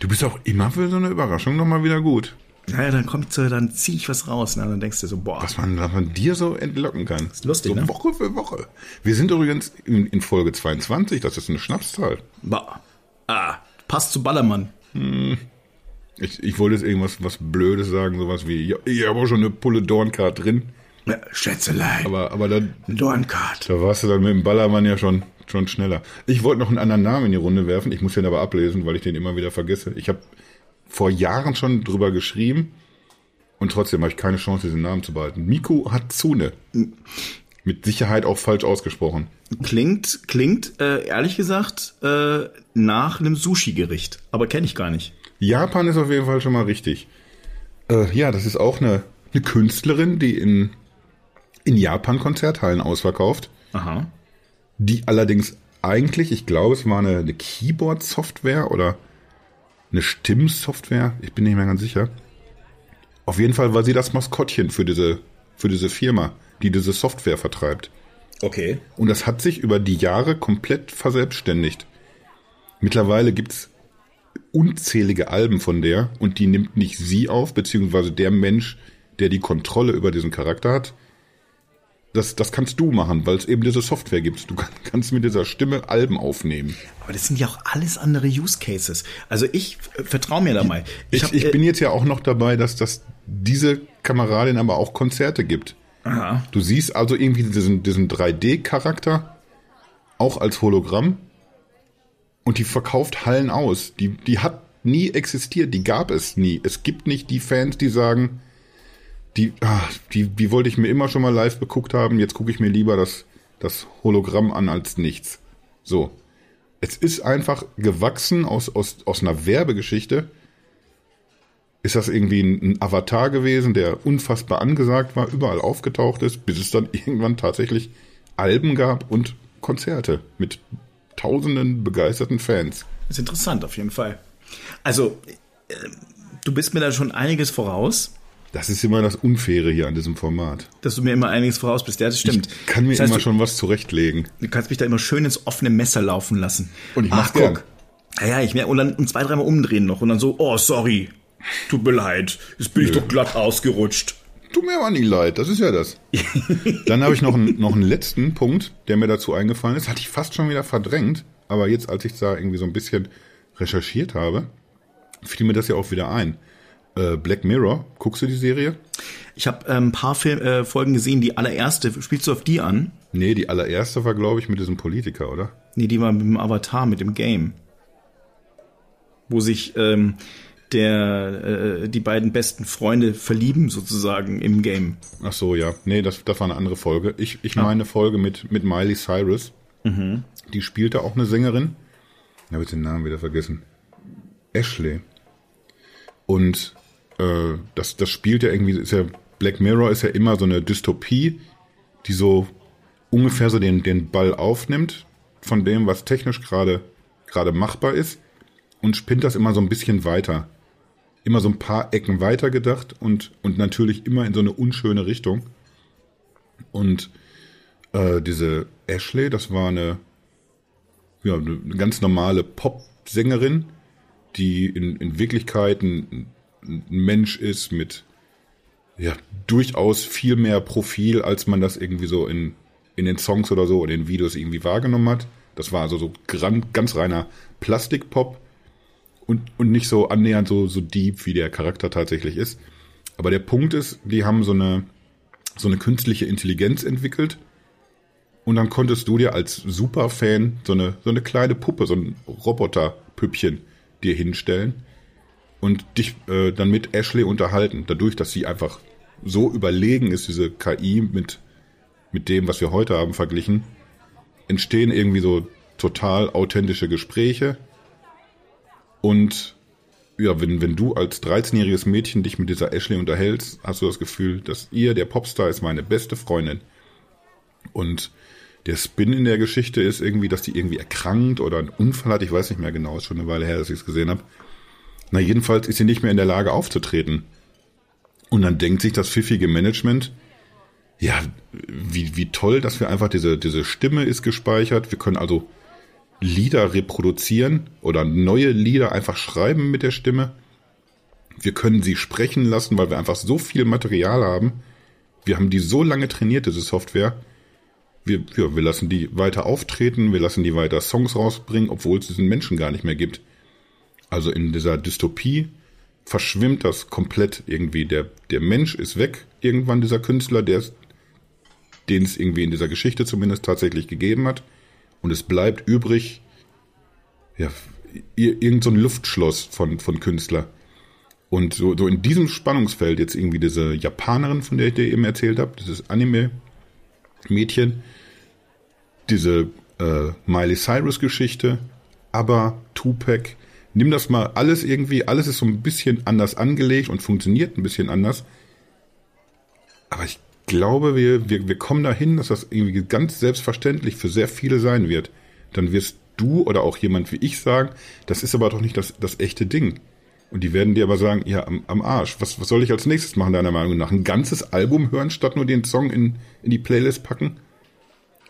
Du bist auch immer für so eine Überraschung nochmal wieder gut. Naja, dann kommt so, dann ziehe ich was raus. Ne? Dann denkst du so, boah. Was man, was man dir so entlocken kann. ist lustig, so ne? Woche für Woche. Wir sind übrigens in, in, Folge 22, das ist eine Schnapszahl. Boah. Ah, passt zu Ballermann. Hm. Ich, ich wollte jetzt irgendwas was Blödes sagen, sowas wie, ja, ich habe auch schon eine Pulle Dorncard drin. Ja, Schätzelein. Aber, aber dann. Dorncard. Da warst du dann mit dem Ballermann ja schon, schon schneller. Ich wollte noch einen anderen Namen in die Runde werfen. Ich muss den aber ablesen, weil ich den immer wieder vergesse. Ich habe vor Jahren schon drüber geschrieben und trotzdem habe ich keine Chance, diesen Namen zu behalten. Miku Hatsune. Mit Sicherheit auch falsch ausgesprochen. Klingt, klingt äh, ehrlich gesagt äh, nach einem Sushi-Gericht, aber kenne ich gar nicht. Japan ist auf jeden Fall schon mal richtig. Äh, ja, das ist auch eine, eine Künstlerin, die in, in Japan Konzerthallen ausverkauft. Aha. Die allerdings eigentlich, ich glaube, es war eine, eine Keyboard-Software oder eine Stimmsoftware, ich bin nicht mehr ganz sicher. Auf jeden Fall war sie das Maskottchen für diese, für diese Firma, die diese Software vertreibt. Okay. Und das hat sich über die Jahre komplett verselbstständigt. Mittlerweile gibt's unzählige Alben von der und die nimmt nicht sie auf, beziehungsweise der Mensch, der die Kontrolle über diesen Charakter hat, das, das kannst du machen, weil es eben diese Software gibt. Du kannst mit dieser Stimme Alben aufnehmen. Aber das sind ja auch alles andere Use Cases. Also ich äh, vertraue mir da mal. Ich, ich, hab, ich äh, bin jetzt ja auch noch dabei, dass das diese Kameradin aber auch Konzerte gibt. Aha. Du siehst also irgendwie diesen, diesen 3D-Charakter auch als Hologramm und die verkauft Hallen aus. Die, die hat nie existiert, die gab es nie. Es gibt nicht die Fans, die sagen, die, ach, die, die wollte ich mir immer schon mal live beguckt haben. Jetzt gucke ich mir lieber das, das Hologramm an als nichts. So. Es ist einfach gewachsen aus, aus, aus einer Werbegeschichte. Ist das irgendwie ein, Avatar gewesen, der unfassbar angesagt war, überall aufgetaucht ist, bis es dann irgendwann tatsächlich Alben gab und Konzerte mit tausenden begeisterten Fans. Ist interessant auf jeden Fall. Also, äh, du bist mir da schon einiges voraus. Das ist immer das Unfaire hier an diesem Format. Dass du mir immer einiges voraus bist. Ja, das stimmt. Ich kann mir das heißt, immer schon was zurechtlegen. Du kannst mich da immer schön ins offene Messer laufen lassen. Und ich mach's Ach, gern. guck. Ja, ja, ich mehr und dann zwei, dreimal umdrehen noch und dann so, oh, sorry. Tut mir leid. Jetzt bin Nö. ich doch glatt ausgerutscht. Tut mir aber nie leid, das ist ja das. dann habe ich noch einen, noch einen letzten Punkt, der mir dazu eingefallen ist. Hatte ich fast schon wieder verdrängt, aber jetzt, als ich da irgendwie so ein bisschen recherchiert habe, fiel mir das ja auch wieder ein. Äh, Black Mirror, guckst du die Serie? Ich habe äh, ein paar Film, äh, Folgen gesehen. Die allererste, spielst du auf die an? Nee, die allererste war, glaube ich, mit diesem Politiker, oder? Nee, die war mit dem Avatar, mit dem Game. Wo sich ähm, der äh, die beiden besten Freunde verlieben, sozusagen, im Game. Ach so, ja. Nee, das, das war eine andere Folge. Ich, ich meine eine Folge mit, mit Miley Cyrus. Mhm. Die spielte auch eine Sängerin. Ich habe jetzt den Namen wieder vergessen. Ashley. Und äh, das, das spielt ja irgendwie, ist ja, Black Mirror ist ja immer so eine Dystopie, die so ungefähr so den, den Ball aufnimmt von dem, was technisch gerade machbar ist und spinnt das immer so ein bisschen weiter. Immer so ein paar Ecken weiter gedacht und, und natürlich immer in so eine unschöne Richtung. Und äh, diese Ashley, das war eine, ja, eine ganz normale Pop-Sängerin, die in, in Wirklichkeit ein, ein Mensch ist mit ja, durchaus viel mehr Profil, als man das irgendwie so in, in den Songs oder so oder in den Videos irgendwie wahrgenommen hat. Das war also so gran, ganz reiner Plastikpop und, und nicht so annähernd so, so deep, wie der Charakter tatsächlich ist. Aber der Punkt ist, die haben so eine, so eine künstliche Intelligenz entwickelt. Und dann konntest du dir als Superfan so eine, so eine kleine Puppe, so ein Roboterpüppchen dir hinstellen und dich äh, dann mit Ashley unterhalten. Dadurch, dass sie einfach so überlegen ist, diese KI mit, mit dem, was wir heute haben, verglichen, entstehen irgendwie so total authentische Gespräche. Und ja, wenn, wenn du als 13-jähriges Mädchen dich mit dieser Ashley unterhältst, hast du das Gefühl, dass ihr, der Popstar, ist meine beste Freundin. Und der Spin in der Geschichte ist irgendwie, dass die irgendwie erkrankt oder einen Unfall hat. Ich weiß nicht mehr genau, ist schon eine Weile her, dass ich es gesehen habe. Na, jedenfalls ist sie nicht mehr in der Lage aufzutreten. Und dann denkt sich das pfiffige Management, ja, wie, wie toll, dass wir einfach diese, diese Stimme ist gespeichert. Wir können also Lieder reproduzieren oder neue Lieder einfach schreiben mit der Stimme. Wir können sie sprechen lassen, weil wir einfach so viel Material haben. Wir haben die so lange trainiert, diese Software. Wir, ja, wir lassen die weiter auftreten, wir lassen die weiter Songs rausbringen, obwohl es diesen Menschen gar nicht mehr gibt. Also in dieser Dystopie verschwimmt das komplett irgendwie. Der, der Mensch ist weg, irgendwann dieser Künstler, den es irgendwie in dieser Geschichte zumindest tatsächlich gegeben hat. Und es bleibt übrig, ja, irgend so ein Luftschloss von, von Künstler. Und so, so in diesem Spannungsfeld jetzt irgendwie diese Japanerin, von der ich dir eben erzählt habe, dieses Anime-Mädchen, diese äh, Miley Cyrus-Geschichte, aber Tupac, nimm das mal alles irgendwie, alles ist so ein bisschen anders angelegt und funktioniert ein bisschen anders. Aber ich glaube, wir, wir, wir kommen dahin, dass das irgendwie ganz selbstverständlich für sehr viele sein wird. Dann wirst du oder auch jemand wie ich sagen, das ist aber doch nicht das, das echte Ding. Und die werden dir aber sagen, ja, am, am Arsch, was, was soll ich als nächstes machen, deiner Meinung nach? Ein ganzes Album hören, statt nur den Song in, in die Playlist packen?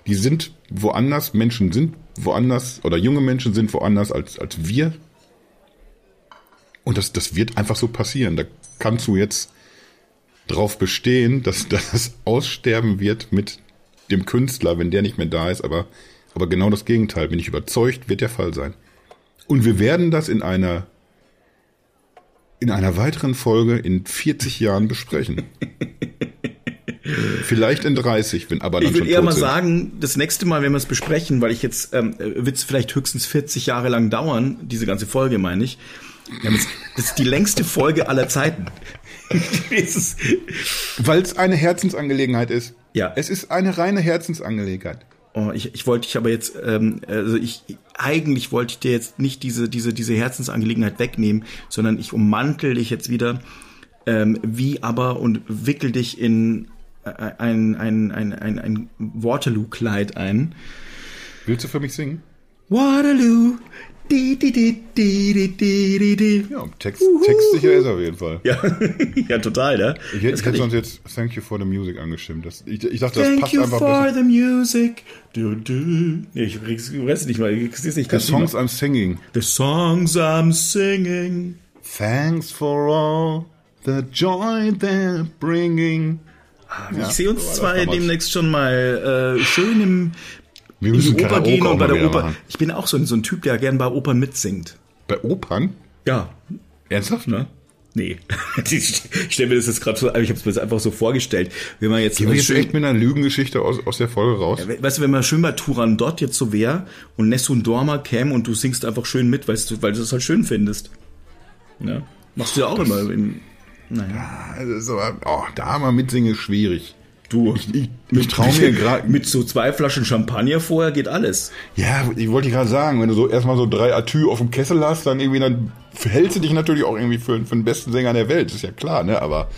Die sind woanders, Menschen sind woanders, oder junge Menschen sind woanders als, als wir. Und das, das wird einfach so passieren. Da kannst du jetzt drauf bestehen, dass das aussterben wird mit dem Künstler, wenn der nicht mehr da ist, aber, aber genau das Gegenteil, bin ich überzeugt, wird der Fall sein. Und wir werden das in einer in einer weiteren Folge in 40 Jahren besprechen. vielleicht in 30, wenn aber dann Ich würde eher mal sind. sagen, das nächste Mal, wenn wir es besprechen, weil ich jetzt ähm, wird es vielleicht höchstens 40 Jahre lang dauern, diese ganze Folge meine ich. Das ist die längste Folge aller Zeiten. Weil es eine Herzensangelegenheit ist. Ja. Es ist eine reine Herzensangelegenheit. Oh, ich, ich wollte dich aber jetzt, ähm, also ich eigentlich wollte ich dir jetzt nicht diese diese diese Herzensangelegenheit wegnehmen, sondern ich ummantel dich jetzt wieder, ähm, wie aber und wickel dich in ein ein ein ein, ein Waterloo-Kleid ein. Willst du für mich singen? Waterloo, Di, di, di, di, di, di, di. Ja, Text, textsicher ist er auf jeden Fall. Ja, ja total, ne? Ich, hätte, ich hätte sonst jetzt Thank you for the music angestimmt. Das, ich, ich dachte, das Thank passt you einfach for besser. the music. Du, du. Nee, ich krieg's weiß nicht mal. Ich krieg's nicht The ganz songs I'm singing. The songs I'm singing. Thanks for all the joy they're bringing. ich sehe uns war zwei das demnächst schon mal äh, schön im Wir in die Oper gehen und bei der Oper. machen. Ich bin auch so, ein- so ein Typ, der gern bei Opern mitsingt. Bei Opern? Ja, Ernsthaft? ne? Nee. ich stelle mir das jetzt gerade so, ich habe es mir das einfach so vorgestellt. Wenn man jetzt, Gehen wir jetzt schön, echt mit einer Lügengeschichte aus, aus der Folge raus? Weißt du, wenn man schön bei Turandot jetzt so wäre und Nessun Dorma käme und du singst einfach schön mit, weißt du, weil du das halt schön findest. Ja. Machst du ja auch immer in, naja. Also, so, oh, da mal mitsingen ist schwierig. Du, Ich, ich, traue mir gerade. mit so zwei Flaschen Champagner vorher geht alles. Ja, ich wollte gerade sagen, wenn du so erstmal so drei Atü auf dem Kessel hast, dann irgendwie, dann hältst du dich natürlich auch irgendwie für, für den besten Sänger der Welt, ist ja klar, ne? Aber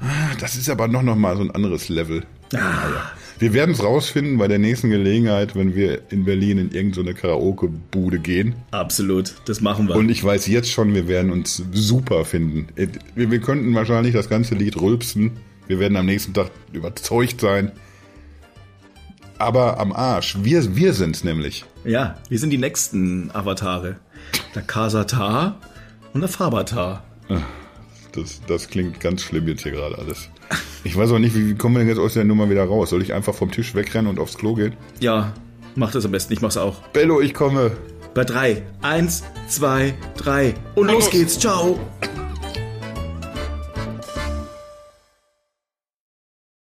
ah, das ist aber noch, noch mal so ein anderes Level. Naja. Wir werden es rausfinden bei der nächsten Gelegenheit, wenn wir in Berlin in irgendeine Karaoke-Bude gehen. Absolut, das machen wir. Und ich weiß jetzt schon, wir werden uns super finden. Wir, wir könnten wahrscheinlich das ganze Lied rülpsen. Wir werden am nächsten Tag überzeugt sein. Aber am Arsch. Wir, wir sind's nämlich. ja, wir sind die nächsten Avatare. Der Kasatar und der Fabatar. Das, das klingt ganz schlimm jetzt hier gerade alles. Ich weiß auch nicht, wie, wie kommen wir denn jetzt aus der Nummer wieder raus? Soll ich einfach vom Tisch wegrennen und aufs Klo gehen? Ja, Mach das am besten, ich mach's auch. Bello, ich komme. Bei drei. Eins, zwei, drei. Und los geht's. Ciao.